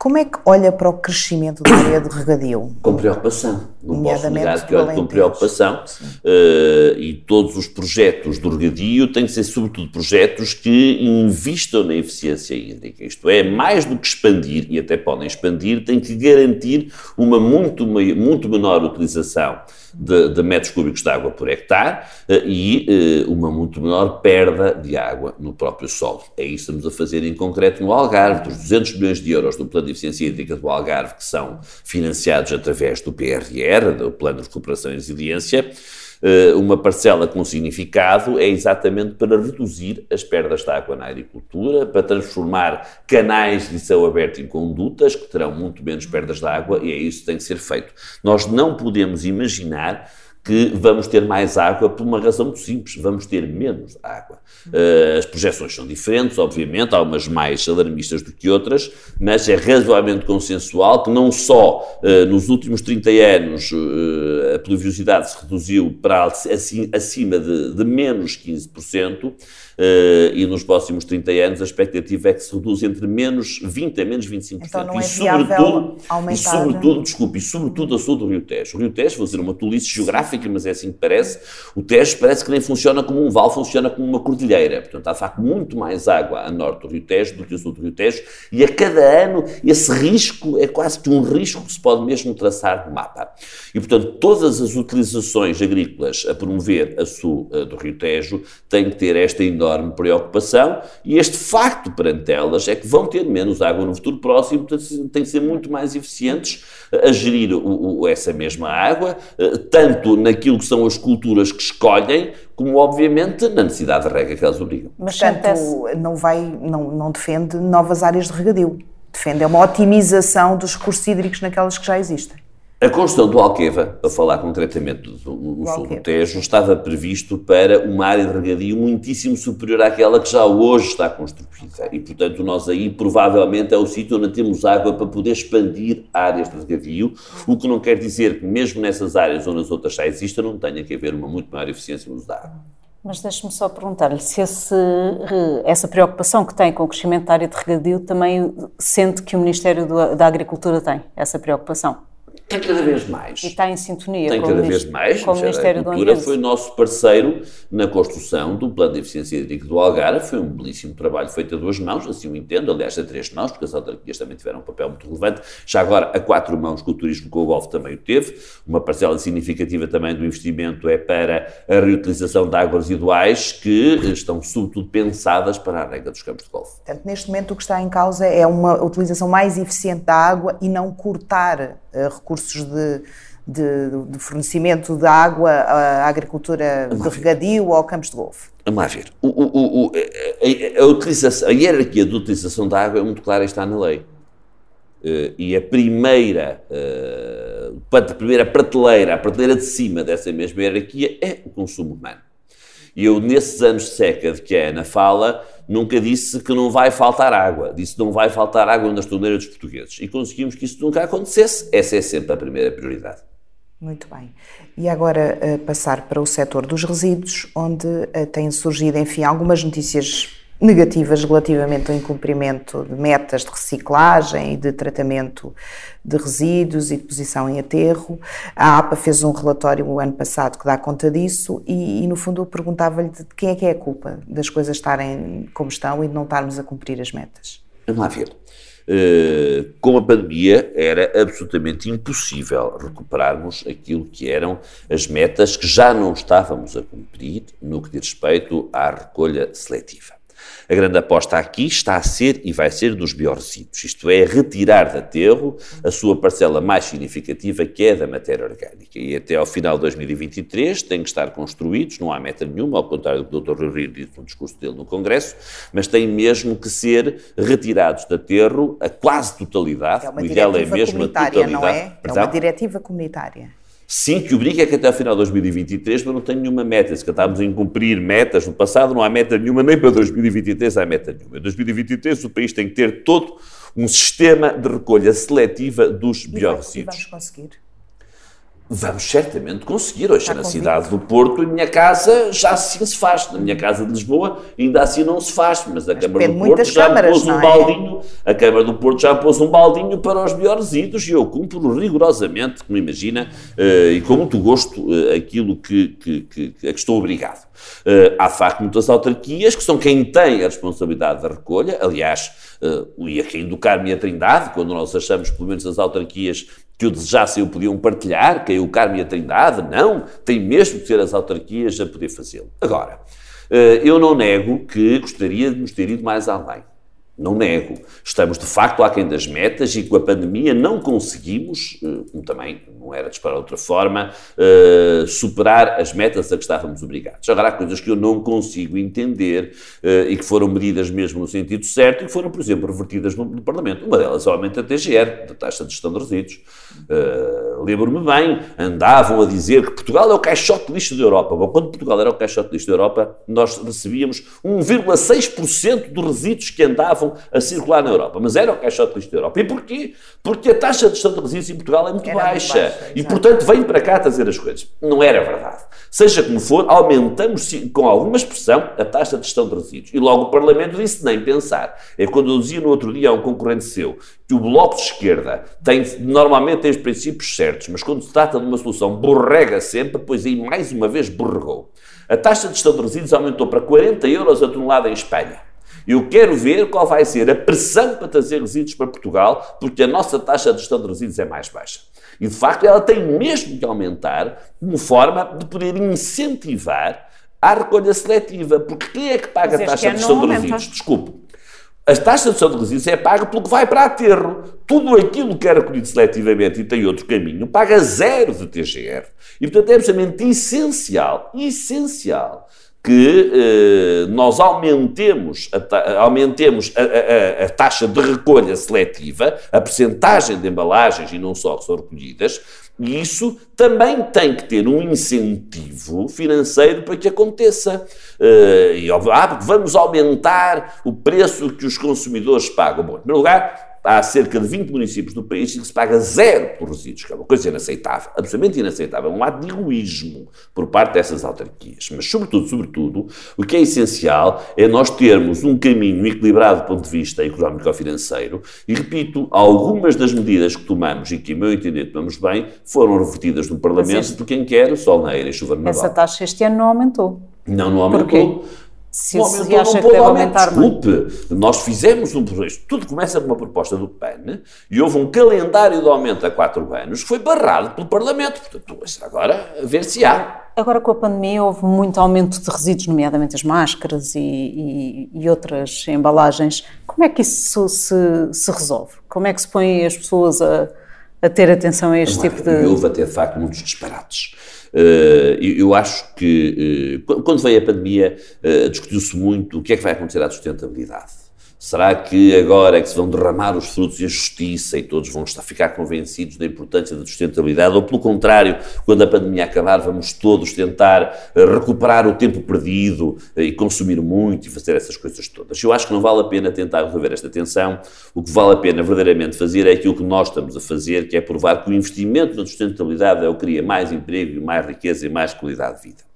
como é que olha para o crescimento da área de regadio? Com preocupação. Não posso negar que olho com preocupação. Uh, e todos os projetos do regadio têm que ser, sobretudo, projetos que investam na eficiência hídrica. Isto é, mais do que expandir, e até podem expandir, tem que garantir uma muito, muito menor utilização de, de, metros cúbicos de água por hectare uh, e uh, uma muito menor perda de água no próprio solo. É isso que estamos a fazer em concreto no Algarve, dos 200 milhões de euros do Plano de Eficiência Hídrica do Algarve, que são financiados através do PRR, do Plano de Recuperação e Resiliência, eh, uma parcela com significado é exatamente para reduzir as perdas de água na agricultura, para transformar canais de céu aberto em condutas que terão muito menos perdas de água e é isso que tem que ser feito. Nós não podemos imaginar que vamos ter mais água por uma razão muito simples, vamos ter menos água. Uh, as projeções são diferentes, obviamente, há umas mais alarmistas do que outras, mas é razoavelmente consensual que não só uh, nos últimos 30 anos uh, a pluviosidade se reduziu para assim, acima de, de menos 15%, uh, e nos próximos 30 anos a expectativa é que se reduza entre menos 20% a menos 25%. Então não é e sobretudo, aumentar... e sobretudo, desculpe, e sobretudo a sul do Rio Tejo. O Rio Tejo, vou dizer uma tolice geográfica, mas é assim que parece, o Tejo parece que nem funciona como um vale, funciona como uma cordilheira. Portanto, há de facto muito mais água a norte do Rio Tejo do que a sul do Rio Tejo, e a cada ano esse risco é quase que um risco que se pode mesmo traçar no mapa. E, portanto, todas as utilizações agrícolas a promover a sul uh, do Rio Tejo têm que ter esta enorme enorme preocupação e este facto perante elas é que vão ter menos água no futuro próximo, portanto têm que ser muito mais eficientes a gerir o, o, essa mesma água, eh, tanto naquilo que são as culturas que escolhem, como obviamente na necessidade de rega que elas obrigam. Mas portanto, não, vai, não, não defende novas áreas de regadio, defende uma otimização dos recursos hídricos naquelas que já existem. A construção do Alqueva, para falar concretamente do, do sul do Tejo, estava previsto para uma área de regadio muitíssimo superior àquela que já hoje está construída. E, portanto, nós aí provavelmente é o sítio onde temos água para poder expandir áreas de regadio, o que não quer dizer que mesmo nessas áreas onde as outras já existem não tenha que haver uma muito maior eficiência no uso da água. Mas deixe-me só perguntar-lhe se esse, essa preocupação que tem com o crescimento da área de regadio também sente que o Ministério da Agricultura tem, essa preocupação. Tem cada vez mais. E está em sintonia Tem com cada vez mais. Com o Ministério do Ambiente. foi nosso parceiro na construção do Plano de Eficiência Hídrica do Algarve. Foi um belíssimo trabalho feito a duas mãos, assim o entendo, aliás, a três mãos, porque as autarquias também tiveram um papel muito relevante. Já agora, a quatro mãos, que o turismo com o Golfo também o teve. Uma parcela significativa também do investimento é para a reutilização de águas residuais, que estão, sobretudo, pensadas para a rega dos campos de golfe. Portanto, neste momento, o que está em causa é uma utilização mais eficiente da água e não cortar uh, recursos recursos de, de, de, fornecimento de água à agricultura de regadio ou ao campos de golfe? Lá ver. O, o, o, a, a, utilização, a hierarquia de utilização da água é muito clara e está na lei. Uh, e a primeira, uh, a primeira prateleira, a prateleira de cima dessa mesma hierarquia é o consumo humano. E eu, nesses anos de seca de que a Ana fala, nunca disse que não vai faltar água. Disse que não vai faltar água nas torneiras dos portugueses. E conseguimos que isso nunca acontecesse. Essa é sempre a primeira prioridade. Muito bem. E agora uh, passar para o setor dos resíduos, onde uh, têm surgido, enfim, algumas notícias negativas relativamente ao incumprimento de metas de reciclagem e de tratamento de resíduos e de posição em aterro. A APA fez um relatório o ano passado que dá conta disso e, e no fundo, eu perguntava-lhe de quem é que é a culpa das coisas estarem como estão e de não estarmos a cumprir as metas. Vamos lá ver. Uh, com a pandemia era absolutamente impossível recuperarmos aquilo que eram as metas que já não estávamos a cumprir no que diz respeito à recolha seletiva. A grande aposta aqui está a ser e vai ser dos biorresíduos, isto é, retirar de aterro a sua parcela mais significativa, que é da matéria orgânica. E até ao final de 2023 têm que estar construídos, não há meta nenhuma, ao contrário do que o Dr. Rui Rio disse no discurso dele no Congresso, mas têm mesmo que ser retirados de aterro a quase totalidade. É o ideal é mesmo a totalidade. Não é? é uma diretiva comunitária. Sim, que obriga é que até ao final de 2023 não tenho nenhuma meta. Se estávamos a incumprir metas no passado, não há meta nenhuma, nem para 2023 há meta nenhuma. Em 2023 o país tem que ter todo um sistema de recolha seletiva dos biorresíduos. E vamos conseguir? Vamos certamente conseguir. Hoje, na cidade do Porto, em minha casa já assim se faz. Na minha casa de Lisboa, ainda assim não se faz. Mas a mas Câmara do Porto já câmaras, pôs um é? baldinho. A Câmara do Porto já pôs um baldinho para os melhores idos e eu cumpro rigorosamente, como imagina, uh, e com muito gosto, uh, aquilo que, que, que, que, estou obrigado. Uh, há de facto muitas autarquias que são quem tem a responsabilidade da recolha. Aliás, uh, e aqui do Carmo e a Trindade, quando nós achamos, pelo menos as autarquias que o desejassem o podiam partilhar, que o Carmo e a Trindade, não, tem mesmo que ser as autarquias a poder fazê-lo. Agora, eh, eu não nego que gostaria de nos ter ido mais além. Não nego. Estamos de facto aquém das metas e com a pandemia não conseguimos, eh, como também não era de outra forma, uh, superar as metas a que estávamos obrigados. Agora, há coisas que eu não consigo entender uh, e que foram medidas mesmo no sentido certo e que foram, por exemplo, revertidas no Parlamento. Uma delas é o aumento da TGR, da taxa de gestão de resíduos. Lembro-me bem, andavam a dizer que Portugal é o caixote de lixo da Europa. Bom, quando Portugal era o caixote de lixo da Europa, nós recebíamos 1,6% dos resíduos que andavam a circular na Europa. Mas era o caixote de lixo da Europa. E porquê? Porque a taxa de gestão de resíduos em Portugal é muito era baixa. Muito baixa e, portanto, vem para cá trazer as coisas. Não era verdade. Seja como for, aumentamos com alguma expressão a taxa de gestão de resíduos. E logo o Parlamento disse nem pensar. É quando eu dizia no outro dia a um concorrente seu que o Bloco de Esquerda tem, normalmente tem os princípios certos, mas quando se trata de uma solução borrega sempre, pois aí mais uma vez borregou. A taxa de gestão de resíduos aumentou para 40 euros a tonelada em Espanha. Eu quero ver qual vai ser a pressão para trazer resíduos para Portugal, porque a nossa taxa de gestão de resíduos é mais baixa. E, de facto, ela tem mesmo que aumentar como forma de poder incentivar a recolha seletiva. Porque quem é que paga a taxa de gestão de resíduos? Desculpe. A taxa de gestão de resíduos é paga pelo que vai para aterro. Tudo aquilo que é recolhido seletivamente e tem outro caminho paga zero de TGR. E, portanto, é absolutamente essencial, essencial, que eh, nós aumentemos, a, aumentemos a, a, a, taxa de recolha seletiva, a percentagem de embalagens e não só que são recolhidas, e isso também tem que ter um incentivo financeiro para que aconteça. Uh, e, ah, vamos aumentar o preço que os consumidores pagam. Bom, em primeiro lugar, há cerca de 20 municípios do país em que se paga zero por resíduos, que é uma coisa inaceitável, absolutamente inaceitável, um ato de egoísmo por parte dessas autarquias. Mas, sobretudo, sobretudo, o que é essencial é nós termos um caminho equilibrado do ponto de vista económico-financeiro e, repito, algumas das medidas que tomamos e que, a meu entender, tomamos bem, foram revertidas no Parlamento este... por quem quer, sol na e chuva no Essa taxa este ano não aumentou. Não, não aumentou. Porquê? Se, se acha que deve aumentar Desculpe, nós fizemos um projeto. Tudo começa com uma proposta do PAN e houve um calendário de aumento a quatro anos que foi barrado pelo Parlamento. Portanto, agora a ver se há. Agora, com a pandemia, houve muito aumento de resíduos, nomeadamente as máscaras e, e, e outras embalagens. Como é que isso se, se, resolve? Como é que se põe as pessoas a, a ter atenção a este Não, tipo de. Houve até, de facto, muitos disparates. Eh, eu acho que eh, quando veio a pandemia eh, discutiu-se muito o que é que vai acontecer à sustentabilidade. Será que agora é que se vão derramar os frutos e a justiça e todos vão estar, ficar convencidos da importância da sustentabilidade? Ou, pelo contrário, quando a pandemia acabar, vamos todos tentar eh, recuperar o tempo perdido eh, e consumir muito e fazer essas coisas todas? Eu acho que não vale a pena tentar resolver esta tensão. O que vale a pena verdadeiramente fazer é aquilo que nós estamos a fazer, que é provar que o investimento na sustentabilidade é o que cria mais emprego, mais riqueza e mais qualidade de vida.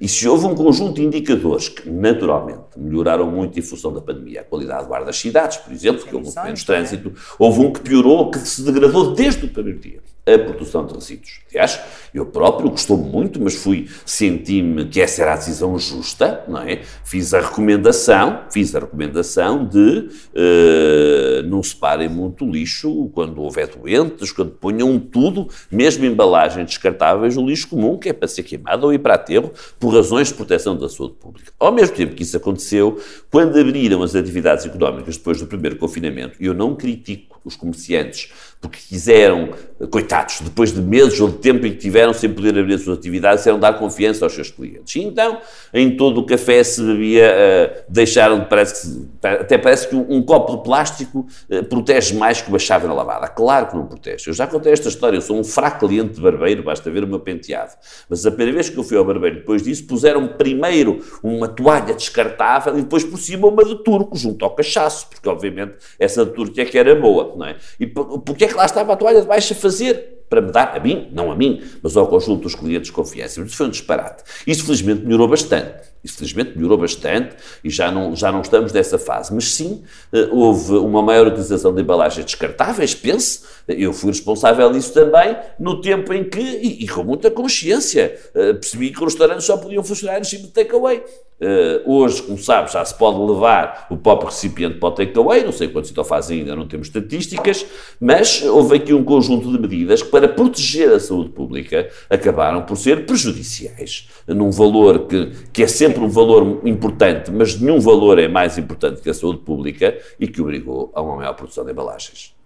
E se houve um conjunto de indicadores que, naturalmente, melhoraram muito em função da pandemia, a qualidade do ar das cidades, por exemplo, que houve muito menos trânsito, houve um que piorou, que se degradou desde o primeiro dia a produção de resíduos. Aliás, eu próprio gostou muito, mas fui, senti-me que essa era a decisão justa, não é? Fiz a recomendação, fiz a recomendação de uh, não separem muito lixo quando houver doentes, quando ponham tudo, mesmo embalagens descartáveis, o lixo comum, que é para ser queimado ou ir para aterro, por razões de proteção da saúde pública. Ao mesmo tempo que isso aconteceu, quando abriram as atividades económicas depois do primeiro confinamento, eu não critico os comerciantes porque quiseram, coitados, depois de meses ou de tempo em que tiveram sem poder abrir as suas atividades, quiseram dar confiança aos seus clientes. E então, em todo o café se bebia, uh, deixaram, parece que, até parece que um, copo de plástico uh, protege mais que uma chave na lavada. Claro que não protege. Eu já contei esta história, eu sou um fraco cliente de barbeiro, basta ver o meu penteado. Mas a primeira vez que eu fui ao barbeiro, depois disso, puseram primeiro uma toalha descartável e depois por cima uma de turco, junto ao cachaço, porque obviamente essa de turco é que era boa, não é? E porque é que lá estava a toalha de baixo a fazer? para me dar, a mim, não a mim, mas ao conjunto dos clientes confiança. Isso foi um disparate. Isso, felizmente, melhorou bastante. Isso, felizmente, melhorou bastante e já não, já não estamos nessa fase. Mas sim, eh, houve uma maior utilização de embalagens descartáveis, pense, eu fui responsável disso também, no tempo em que, e, e com muita consciência, eh, percebi que os restaurantes só podiam funcionar em regime de takeaway. Uh, hoje, como sabe, já se pode levar o próprio recipiente para o takeaway, não sei quantos então fazem ainda, não temos estatísticas, mas houve aqui um conjunto de medidas que, para proteger a saúde pública, acabaram por ser prejudiciais, num valor que, que é sempre um valor importante, mas nenhum valor é mais importante que a saúde pública e que obrigou a uma maior produção de embalagens.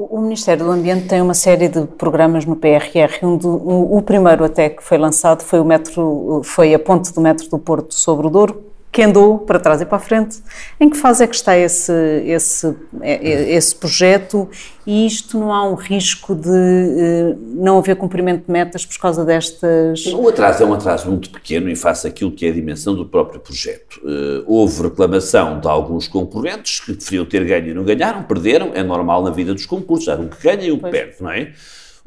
O, Ministério do Ambiente tem uma série de programas no PRR. Um do, o, o, primeiro até que foi lançado foi o metro, foi a ponte do metro do Porto sobre o Douro, que andou para trás e para a frente. Em que fase é que está esse, esse, é, é, esse projeto e isto não há um risco de uh, não haver cumprimento de metas por causa destas... O atraso é um atraso muito pequeno e face aquilo que é a dimensão do próprio projeto. Uh, houve reclamação de alguns concorrentes que preferiam ter ganho e não ganharam, perderam, é normal na vida dos concursos, há um que ganha e um que perde, não é?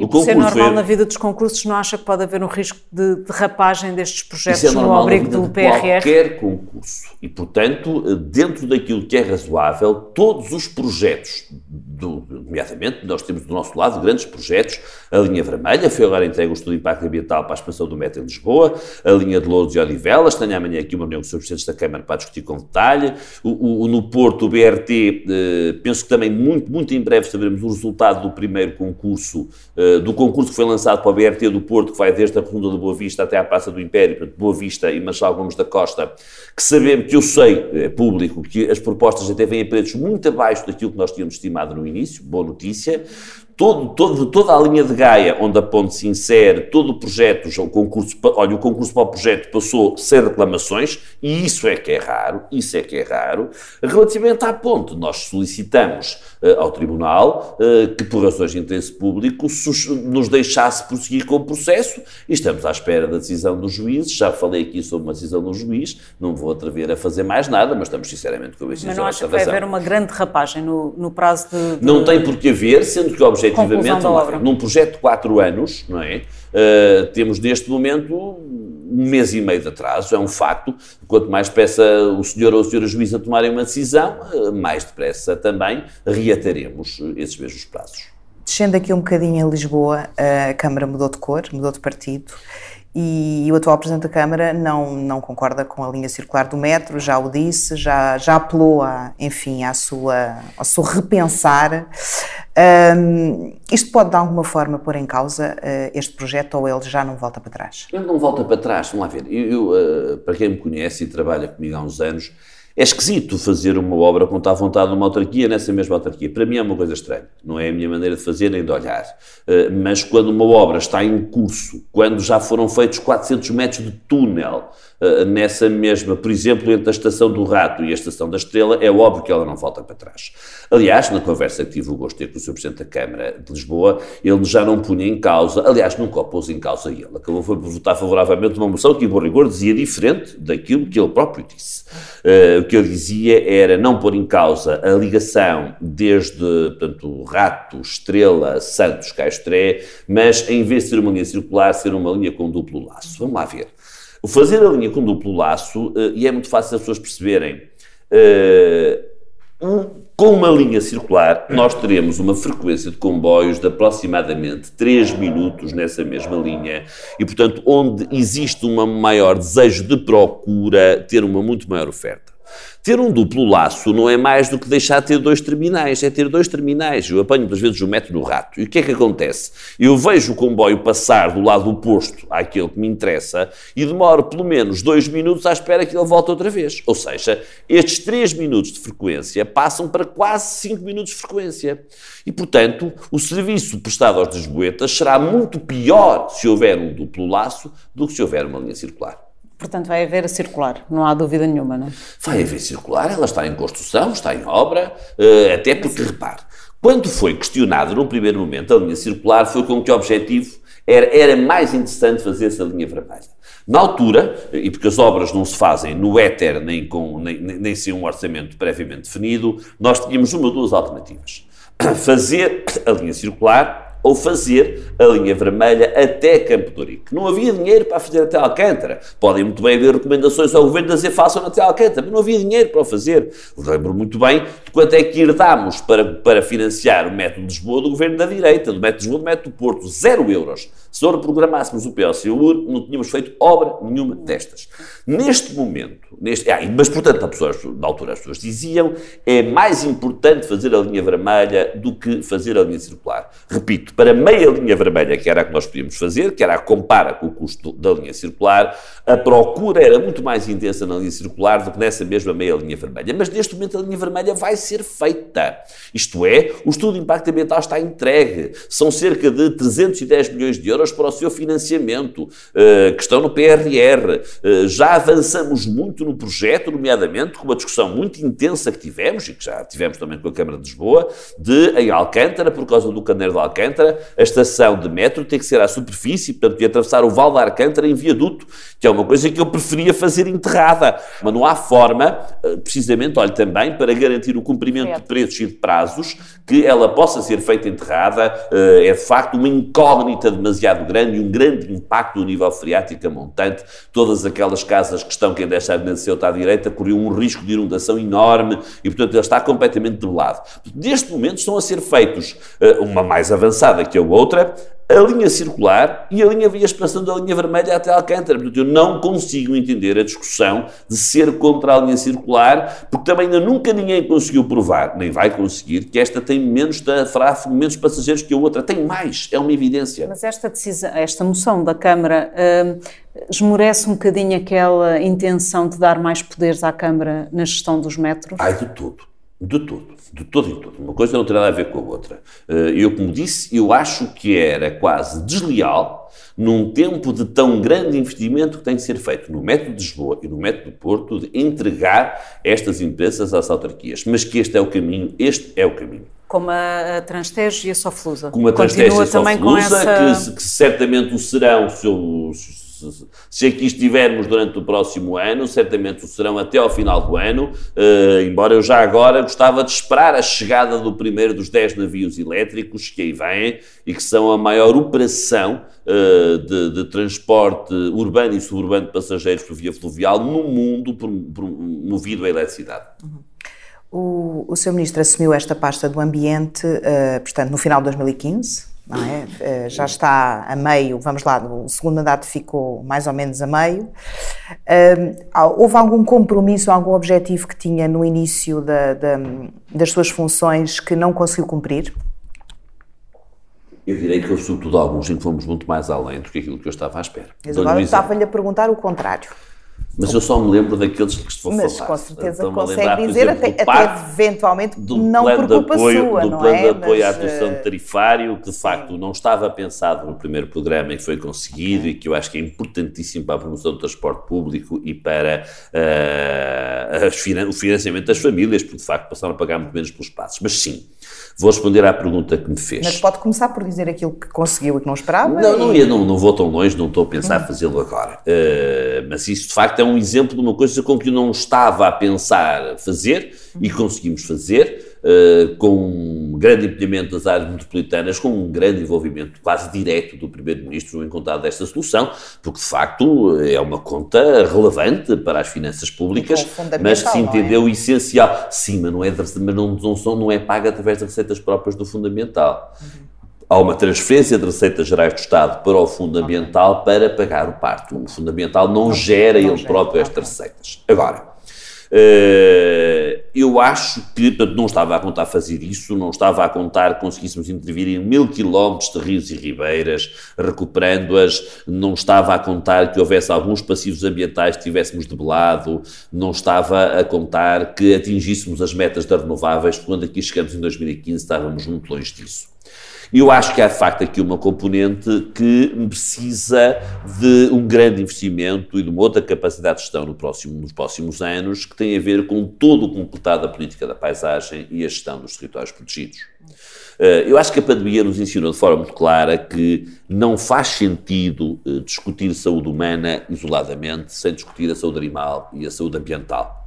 E por ser normal foi... na vida dos concursos, não acha que pode haver um risco de derrapagem destes projetos é no abrigo do PRR? qualquer concurso. E, portanto, dentro daquilo que é razoável, todos os projetos, do, nomeadamente, nós temos do nosso lado grandes projetos, a linha vermelha, foi agora entregue o estudo de impacto ambiental para a expansão do metro em Lisboa, a linha de Louros e Odivelas, tenho amanhã aqui uma reunião com os presidentes da Câmara para discutir com detalhe, o, o, no Porto, o BRT, eh, penso que também muito, muito em breve saberemos o resultado do primeiro concurso eh, do concurso que foi lançado para o BRT do Porto, que vai desde a Rotunda do Boa Vista até à Praça do Império, portanto, Boa Vista e Marchal Gomes da Costa, que sabemos, que eu sei, é público, que as propostas até vêm a preços muito abaixo daquilo que nós tínhamos estimado no início, boa notícia, todo, todo, toda a linha de Gaia, onde a ponte se insere, todo o projeto, o concurso, olha, o concurso para o projeto passou sem reclamações, e isso é que é raro, isso é que é raro. Relativamente à ponte, nós solicitamos uh, ao Tribunal uh, que, por razões de interesse público, nos deixasse prosseguir com o processo, e estamos à espera da decisão dos juízes, já falei aqui sobre uma decisão do juiz, não vou atrever a fazer mais nada, mas estamos sinceramente convencidos Mas não acha que vai haver uma grande rapagem no, no prazo de, de... Não tem por que haver, sendo que o objetivo efetivamente, num projeto de quatro anos, não é? Uh, temos neste momento um mês e meio de atraso, é um facto. Quanto mais depressa o senhor ou a senhora juíza tomarem uma decisão, uh, mais depressa também reataremos esses mesmos prazos. Descendo aqui um bocadinho a Lisboa, a Câmara mudou de cor, mudou de partido e o atual Presidente da Câmara não, não concorda com a linha circular do metro, já o disse, já, já apelou, a, enfim, à sua, ao seu repensar. Um, isto pode de alguma forma pôr em causa uh, este projeto ou ele já não volta para trás? Ele não volta para trás, vamos lá ver. Eu, eu uh, para quem me conhece e trabalha comigo há uns anos, é esquisito fazer uma obra com tal vontade numa autarquia nessa mesma autarquia. Para mim é uma coisa estranha. Não é a minha maneira de fazer nem de olhar. Uh, mas quando uma obra está em curso, quando já foram feitos 400 metros de túnel, eh, nessa mesma, por exemplo, entre a Estação do Rato e a Estação da Estrela, é óbvio que ela não volta para trás. Aliás, na conversa que tive o gosto de ter com o Sr. Presidente da Câmara de Lisboa, ele já não punha em causa, aliás, nunca o pôs em causa ele. Acabou por votar favoravelmente uma moção que, em bom rigor, dizia diferente daquilo que ele próprio disse. Que ele dizia era não pôr em causa a ligação desde, portanto, Rato, Estrela, Santos, Castré, mas em vez de ser uma linha circular, ser uma linha com duplo laço. Vamos lá ver. Fazer a linha com duplo laço, uh, e é muito fácil as pessoas perceberem, um, com uma linha circular, nós teremos uma frequência de comboios de aproximadamente 3 minutos nessa mesma linha e, portanto, onde existe um maior desejo de procura, ter uma muito maior oferta. Ter um duplo laço não é mais do que deixar de ter dois terminais, é ter dois terminais. Eu apanho muitas vezes o metro no rato. E o que é que acontece? Eu vejo o comboio passar do lado oposto àquele que me interessa e demoro pelo menos dois minutos à espera que ele volte outra vez. Ou seja, estes três minutos de frequência passam para quase cinco minutos de frequência. E, portanto, o serviço prestado aos desboetas será muito pior se houver um duplo laço do que se houver uma linha circular. Portanto, vai haver a circular, não há dúvida nenhuma, não é? Vai haver circular, ela está em construção, está em obra, uh, até porque, repare, quando foi questionado num primeiro momento a linha circular, foi com que objetivo era, era mais interessante fazer essa linha vermelha. Na altura, e porque as obras não se fazem no éter nem, com, nem, nem sem um orçamento previamente definido, nós tínhamos uma ou duas alternativas. Fazer a linha circular ou fazer a linha vermelha até Campo de Ourique. Não havia dinheiro para fazer até Alcântara. Podem muito bem haver recomendações ao Governo de dizer façam até Alcântara, mas não havia dinheiro para o fazer. Lembro muito bem de quanto é que herdámos para, para financiar o método de Lisboa do Governo da direita, do método de Lisboa, do método do Porto, zero euros. Se não reprogramássemos o PLCUR, não tínhamos feito obra nenhuma destas. Neste momento, neste, ah, mas portanto, pessoas, na altura as pessoas diziam, é mais importante fazer a linha vermelha do que fazer a linha circular. Repito, para meia linha vermelha, que era a que nós podíamos fazer, que era a compara com o custo da linha circular, a procura era muito mais intensa na linha circular do que nessa mesma meia linha vermelha. Mas neste momento a linha vermelha vai ser feita. Isto é, o estudo de impacto ambiental está entregue. São cerca de 310 milhões de euros para o seu financiamento, uh, que estão no PRR. Uh, já avançamos muito no projeto, nomeadamente com uma discussão muito intensa que tivemos, e que já tivemos também com a Câmara de Lisboa, de em Alcântara, por causa do Caneiro de Alcântara, a estação de metro tem que ser à superfície, portanto, de atravessar o Val de Alcântara em viaduto, que é uma coisa que eu preferia fazer enterrada. Mas não há forma, eh, precisamente, olha, também para garantir o cumprimento de preços e de prazos, que ela possa ser feita enterrada. É de facto uma incógnita demasiado grande e um grande impacto no nível freático a montante. Todas aquelas casas que estão, quem deixa a Ceuta à direita, corriam um risco de inundação enorme e, portanto, ele está completamente debelado. Neste momento estão a ser feitos, eh, uma mais avançada que a outra, a linha circular e a linha via expansão da linha vermelha até Alcântara. Portanto, eu não consigo entender a discussão de ser contra a linha circular, porque também ainda nunca ninguém conseguiu provar, nem vai conseguir, que esta tem menos tráfego, menos passageiros que a outra. Tem mais, é uma evidência. Mas esta decisão, esta moção da Câmara uh, esmorece um bocadinho aquela intenção de dar mais poderes à Câmara na gestão dos metros? Ai, de tudo. De tudo, de todo e tudo. Uma coisa não tem nada a ver com a outra. Eh, eu, como disse, eu acho que era quase desleal, num tempo de tão grande investimento que tem de ser feito no método de Lisboa e no método do Porto, de entregar estas empresas às autarquias. Mas que este é o caminho, este é o caminho como a Transtejo e a Soflusa. Como a Transtejo e a Soflusa, essa... que, que, certamente o serão, se, se aqui estivermos durante o próximo ano, certamente o serão até ao final do ano, uh, embora eu já agora gostava de esperar a chegada do primeiro dos 10 navios elétricos que aí vêm e que são a maior operação uh, de, de, transporte urbano e suburbano de passageiros por via fluvial no mundo por, por, movido à eletricidade. Uhum. O, o Sr. Ministro assumiu esta pasta do Ambiente, uh, portanto, no final de 2015, é? Eh, já está a meio, vamos lá, o segundo mandato ficou mais ou menos a meio. houve algum compromisso, algum objetivo que tinha no início da, da, das suas funções que não conseguiu cumprir? Eu direi que houve sobretudo alguns em que fomos muito mais além do que aquilo que eu estava à espera. Mas agora estava-lhe a perguntar o contrário. Mas eu só me lembro daqueles que estou Mas falar. com certeza consegue dizer, exemplo, até, até eventualmente não por culpa apoio, sua, do não plano é? de apoio Mas, à atuação uh... tarifário, que de facto não estava pensado no primeiro programa e que foi conseguido e que eu acho que é importantíssimo para a promoção do transporte público e para uh, o financiamento das famílias, porque de facto passaram a pagar muito menos pelos passos. Mas sim, Vou responder à pergunta que me fez. Mas pode começar por dizer aquilo que conseguiu e que não esperava? Não, e... não, ia, não, não vou tão longe, não estou a pensar fazê-lo agora. Uh, mas isso, de facto, é um exemplo de uma coisa com que eu não estava a pensar fazer e conseguimos fazer. Uh, com um grande empenhamento das áreas metropolitanas, com um grande envolvimento quase direto do Primeiro-Ministro no encontrado desta solução, porque de facto é uma conta relevante para as finanças públicas, mas que se entendeu é? essencial. Sim, mas não é, mas não, não, não é paga através das receitas próprias do Fundamental. Uhum há uma transferência de receitas gerais do Estado para o Fundamental para pagar o parto. O Fundamental não, não gera não ele gera, próprio estas receitas. Agora, eh, eu acho que, portanto, não estava a contar fazer isso, não estava a contar que conseguíssemos intervir em mil quilómetros de rios e ribeiras, recuperando-as, não estava a contar que houvesse alguns passivos ambientais que tivéssemos debelado, não estava a contar que atingíssemos as metas das renováveis, quando aqui chegamos em 2015 estávamos muito longe disso. Eu acho que há de facto aqui uma componente que precisa de um grande investimento e de uma outra capacidade de gestão no próximo, nos próximos anos, que tem a ver com todo o completado da política da paisagem e a gestão dos territórios protegidos. Eh, eu acho que a pandemia nos ensinou de forma muito clara que não faz sentido eh, discutir saúde humana isoladamente sem discutir a saúde animal e a saúde ambiental.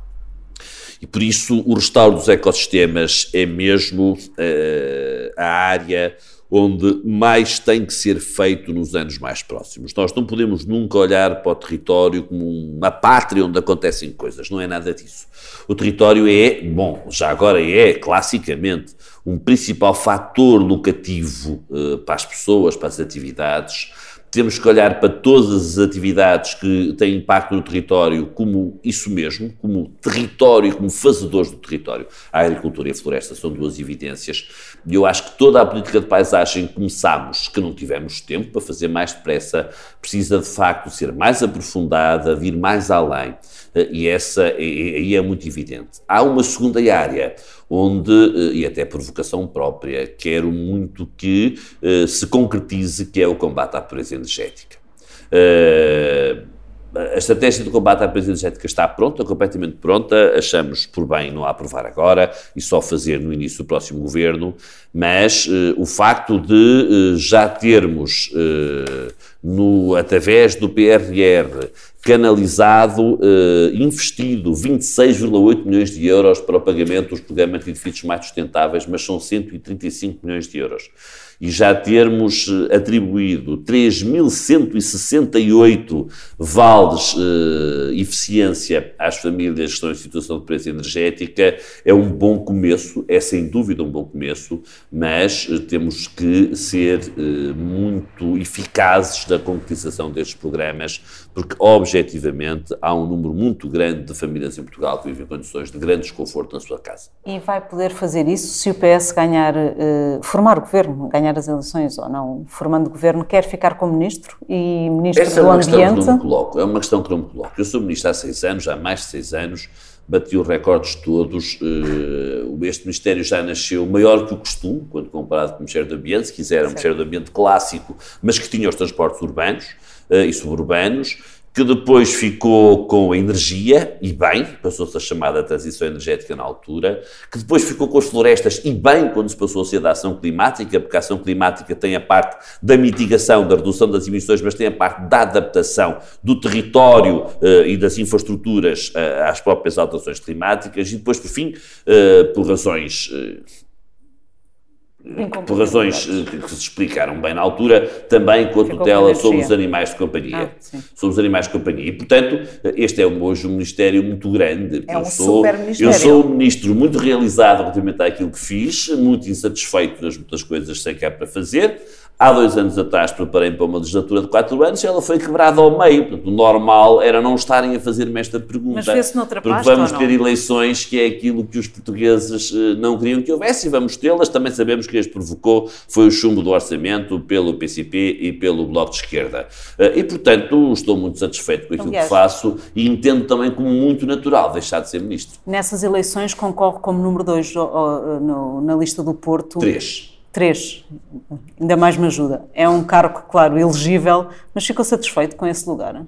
E por isso o restauro dos ecossistemas é mesmo uh, a área onde mais tem que ser feito nos anos mais próximos. Nós não podemos nunca olhar para o território como uma pátria onde acontecem coisas, não é nada disso. O território é, bom, já agora é, classicamente, um principal fator locativo uh, para as pessoas, para as atividades, temos que olhar para todas as atividades que têm impacto no território como isso mesmo, como território, como fazedores do território. A agricultura e a floresta são duas evidências. E eu acho que toda a política de paisagem começámos, que não tivemos tempo para fazer mais depressa, precisa de facto ser mais aprofundada, vir mais além. Eh, e essa aí é, muito evidente. Há uma segunda área onde, eh, e até por vocação própria, quero muito que uh, se concretize, que é o combate à pobreza energética. A estratégia de combate à pobreza energética está pronta, completamente pronta, achamos por bem não a aprovar agora e só fazer no início do próximo governo, mas uh, o facto de já termos, no, através do PRR, canalizado, eh, investido 26,8 milhões de euros para o pagamento dos programas de edifícios mais sustentáveis, mas são 135 milhões de euros e já termos eh, atribuído 3.168 vales eh, eficiência às famílias que estão em situação de pobreza energética é um bom começo, é sem dúvida um bom começo, mas eh, temos que ser eh, muito eficazes na concretização destes programas, porque objetivamente há um número muito grande de famílias em Portugal que vivem em condições de grande desconforto na sua casa. E vai poder fazer isso se o PS ganhar, eh, formar o governo, ganhar as eleições ou não, formando governo, quer ficar como ministro e ministro Essa do é Ambiente? Questão que não me coloco, é uma questão que não me coloco. Eu sou ministro há seis anos, há mais de seis anos, bati os recordes todos. Eh, este Ministério já nasceu maior que o costume, quando comparado com o Ministério do Ambiente, se quiser, é um Ministério do Ambiente clássico, mas que tinha os transportes urbanos e suburbanos que depois ficou com a energia, e bem, passou-se a chamada transição energética na altura, que depois ficou com as florestas, e bem, quando se passou a ser da ação climática, porque a ação climática tem a parte da mitigação, da redução das emissões, mas tem a parte da adaptação do território uh, e das infraestruturas uh, às próprias alterações climáticas, e depois, por fim, por razões por razões eh, que se explicaram bem na altura, também com a tutela sobre os animais de companhia. Ah, sobre os animais de companhia. E, portanto, este é hoje um ministério muito grande. É um eu sou. Eu sou um ministro muito realizado relativamente àquilo que fiz, muito insatisfeito nas muitas coisas sem que há para fazer, Há dois anos atrás preparei para uma legislatura de quatro anos e ela foi quebrada ao meio. Portanto, o normal era não estarem a fazer-me esta pergunta. Mas vê-se noutra Porque vamos ter eleições que é aquilo que os portugueses eh, não queriam que houvesse e vamos tê-las. Também sabemos que este provocou foi o chumbo do orçamento pelo PCP e pelo Bloco de Esquerda. Eh, e, portanto, estou muito satisfeito com aquilo Aliás, que faço e entendo também como muito natural deixar de ser ministro. Nessas eleições concorre como número dois na lista do Porto. Três. Três, ainda mais me ajuda. É um cargo, claro, elegível, mas ficou satisfeito com esse lugar?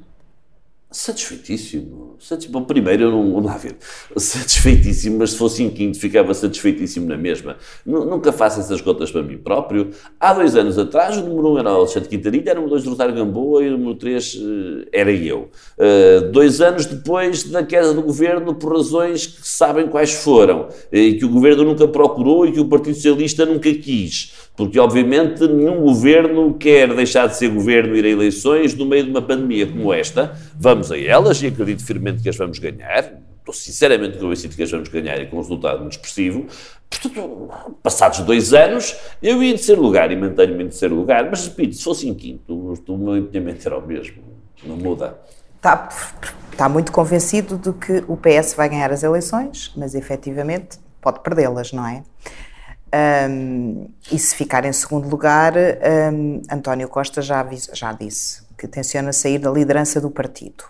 Satisfeitíssimo. Bom, primeiro, eu não. Lá ver. Satisfeitíssimo, mas se fosse em quinto, ficava satisfeitíssimo na mesma. Nunca faço essas contas para mim próprio. Há dois anos atrás, o número um era o Alexandre Quintarilha, era o número dois Rosário Gamboa e o número três uh, era eu. Uh, dois anos depois da queda do governo, por razões que sabem quais foram, e que o governo nunca procurou e que o Partido Socialista nunca quis. Porque, obviamente, nenhum governo quer deixar de ser governo e ir a eleições no meio de uma pandemia como esta. Vamos a elas e acredito firmemente que as vamos ganhar. Estou sinceramente convencido que as vamos ganhar e com um resultado muito expressivo. Portanto, passados dois anos, eu ia em terceiro lugar e mantenho-me em terceiro lugar. Mas, repito, se fosse em quinto, o meu empenhamento era o mesmo. Não muda. Está, está muito convencido de que o PS vai ganhar as eleições, mas efetivamente pode perdê-las, não é? Um, e se ficar em segundo lugar, um, António Costa já, já disse que tenciona sair da liderança do partido.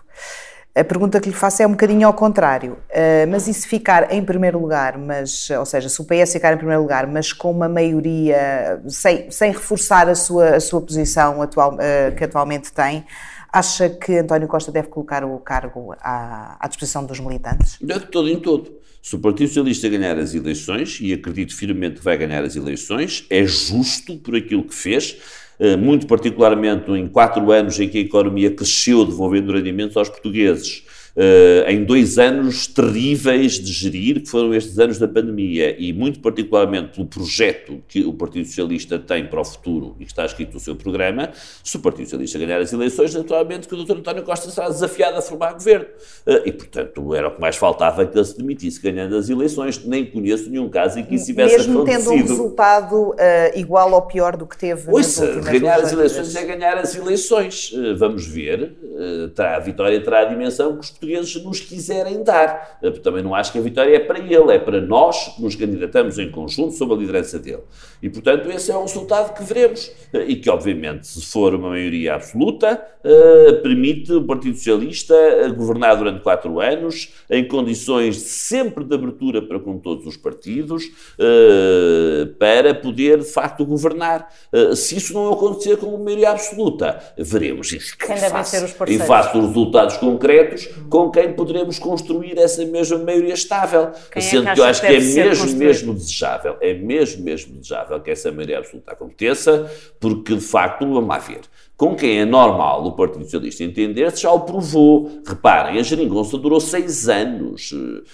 A pergunta que lhe faço é um bocadinho ao contrário, uh, mas e se ficar em primeiro lugar, mas, ou seja, se o PS ficar em primeiro lugar, mas com uma maioria, sem, sem reforçar a sua, a sua posição atual, uh, que atualmente tem, acha que António Costa deve colocar o cargo à, à disposição dos militantes? De todo em todo. Se o Partido Socialista ganhar as eleições, e acredito firmemente que vai ganhar as eleições, é justo por aquilo que fez, eh, muito particularmente em quatro anos em que a economia cresceu devolvendo rendimentos aos portugueses, uh, em dois anos terríveis de gerir, que foram estes anos da pandemia, e muito particularmente pelo projeto que o Partido Socialista tem para o futuro e que está escrito no seu programa, se o Partido Socialista ganhar as eleições, naturalmente que o Dr. António Costa será desafiado a formar governo. Uh, e, portanto, era o que mais faltava que ele se demitisse ganhando as eleições. Nem conheço nenhum caso em que isso tivesse Mesmo acontecido. tendo um resultado uh, igual ou pior do que teve Ouça, últimas ganhar as eleições é ganhar as eleições. Uh, vamos ver. Uh, terá, a vitória terá a dimensão que os portugueses nos quiserem dar. Também não acho que a vitória é para ele, é para nós que nos candidatamos em conjunto sob a liderança dele. E, portanto, esse é o resultado que veremos. E que, obviamente, se for uma maioria absoluta, uh, permite o Partido Socialista uh, governar durante quatro anos, em condições sempre de abertura para com todos os partidos, uh, para poder, de facto, governar. Se isso não acontecer com uma maioria absoluta, veremos isso. Quem devem ser os parceiros? face dos resultados concretos, com quem poderemos construir essa mesma maioria estável. Quem é Sendo que que eu acho que é mesmo, construído? mesmo desejável, é mesmo, mesmo desejável que essa maioria absoluta aconteça, porque, de facto, vamos lá ver. Com quem é normal o Partido Socialista entender-se, já o provou. Reparem, a geringonça durou seis anos.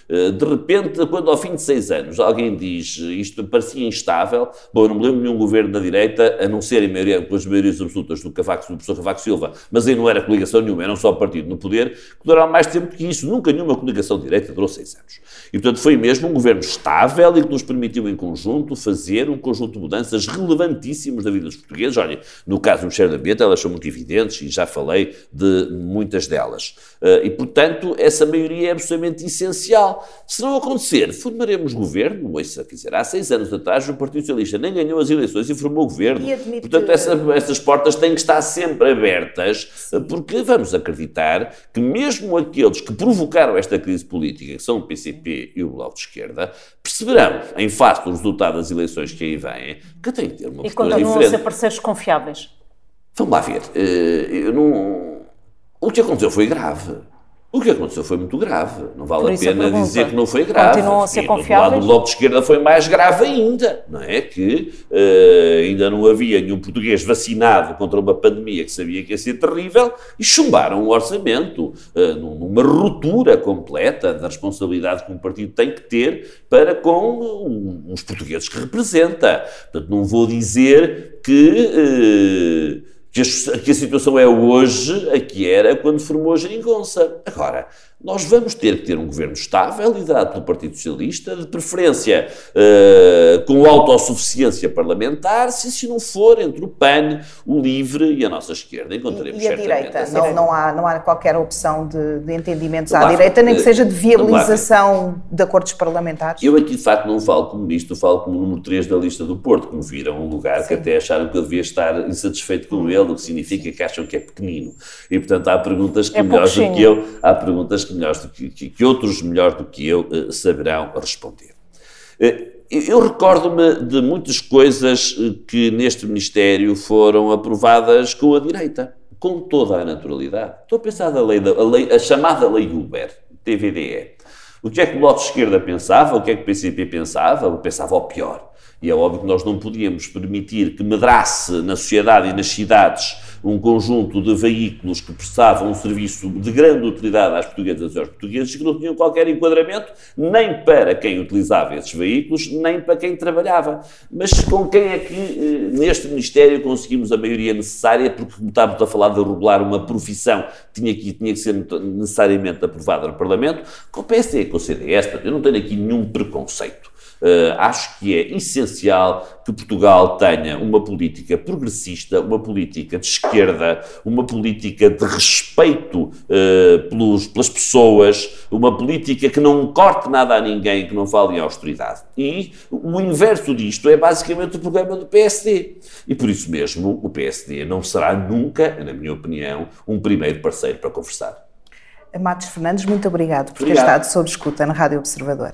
Eh, De repente, quando ao fim de seis anos alguém diz eh, isto parecia instável, bom, eu não me lembro de nenhum governo da direita, a não ser em maioria, com as maiorias absolutas do, Cavaco, do professor Cavaco Silva, mas aí não era coligação nenhuma, era um só partido no poder, que duraram mais tempo que isso. Nunca nenhuma coligação de direita durou seis anos. E, portanto, foi mesmo um governo estável e que nos permitiu, em conjunto, fazer um conjunto de mudanças relevantíssimas da vida dos portugueses. Olha, no caso do Ministério do Ambiente, elas são muito evidentes e já falei de muitas delas. Eh, E, portanto, essa maioria é absolutamente essencial. Se não acontecer, formaremos governo. Ouça, quer dizer, há seis anos atrás o Partido Socialista nem ganhou as eleições e formou governo. E admite- Portanto, essa, essas portas têm que estar sempre abertas, porque vamos acreditar que mesmo aqueles que provocaram esta crise política, que são o PCP e o Bloco de Esquerda, perceberão, em face do resultado das eleições que aí vêm, que tem que ter uma E postura continuam a diferente. ser parceiros confiáveis. Vamos lá ver. eh, Eu não... O que aconteceu foi grave. O que aconteceu foi muito grave. Não vale a a pena pergunta, dizer que não foi grave. continuam a ser E do lado confiáveis? do Bloco de Esquerda foi mais grave ainda. Não é? Que eh, ainda não havia nenhum português vacinado contra uma pandemia que sabia que ia ser terrível e chumbaram o orçamento eh, num- numa ruptura completa da responsabilidade que um partido tem que ter para com um- os portugueses que representa. Portanto, não vou dizer que. eh, que a, que a situação é hoje a que era quando formou a geringonça. Agora, nós vamos ter que ter um governo estável, liderado pelo Partido Socialista, de preferência eh, com autossuficiência parlamentar, se isso não for entre o PAN, o LIVRE e a nossa esquerda. Encontraremos E a certamente direita? essa Não, não, há, não há qualquer opção de, de entendimentos à lá, direita, nem que eh, seja de ver. viabilização de acordos parlamentares? Eu aqui, de facto, não falo como ministro, falo como número 3 da lista do Porto, como viram, um lugar que até acharam que eu devia estar insatisfeito com ele, o que significa que acham que é pequenino. E, portanto, há perguntas que É melhores do que eu, há perguntas que, melhores do que, que, que outros melhores do que eu eh, saberão responder. Eh, Eu recordo-me de muitas coisas eh, que neste Ministério foram aprovadas com a direita, com toda a naturalidade. Estou a pensar da lei, da, a, lei- a chamada Lei Uber, TVDE. O que é que o Bloco de Esquerda pensava, o que é que o PCP pensava? Pensava ao pior. E é óbvio que nós não podíamos permitir que medrasse na sociedade e nas cidades um conjunto de veículos que prestavam um serviço de grande utilidade às portuguesas e aos portugueses que não tinham qualquer enquadramento nem para quem utilizava esses veículos, nem para quem trabalhava. Mas com quem é que eh, neste Ministério conseguimos a maioria necessária, porque como estávamos a falar de regular uma profissão, tinha que, tinha que ser necessariamente aprovada no Parlamento, com o PSD com o CDS, eu não tenho aqui nenhum preconceito. Uh, acho que é essencial que Portugal tenha uma política progressista, uma política de esquerda, uma política de respeito uh, pelos, pelas pessoas, uma política que não corte nada a ninguém, que não fale em austeridade. E o inverso disto é basicamente o problema do PSD. E por isso mesmo o PSD não será nunca, na minha opinião, um primeiro parceiro para conversar. Matos Fernandes, muito obrigado por ter Obrigado. estado sob escuta na Rádio Observador.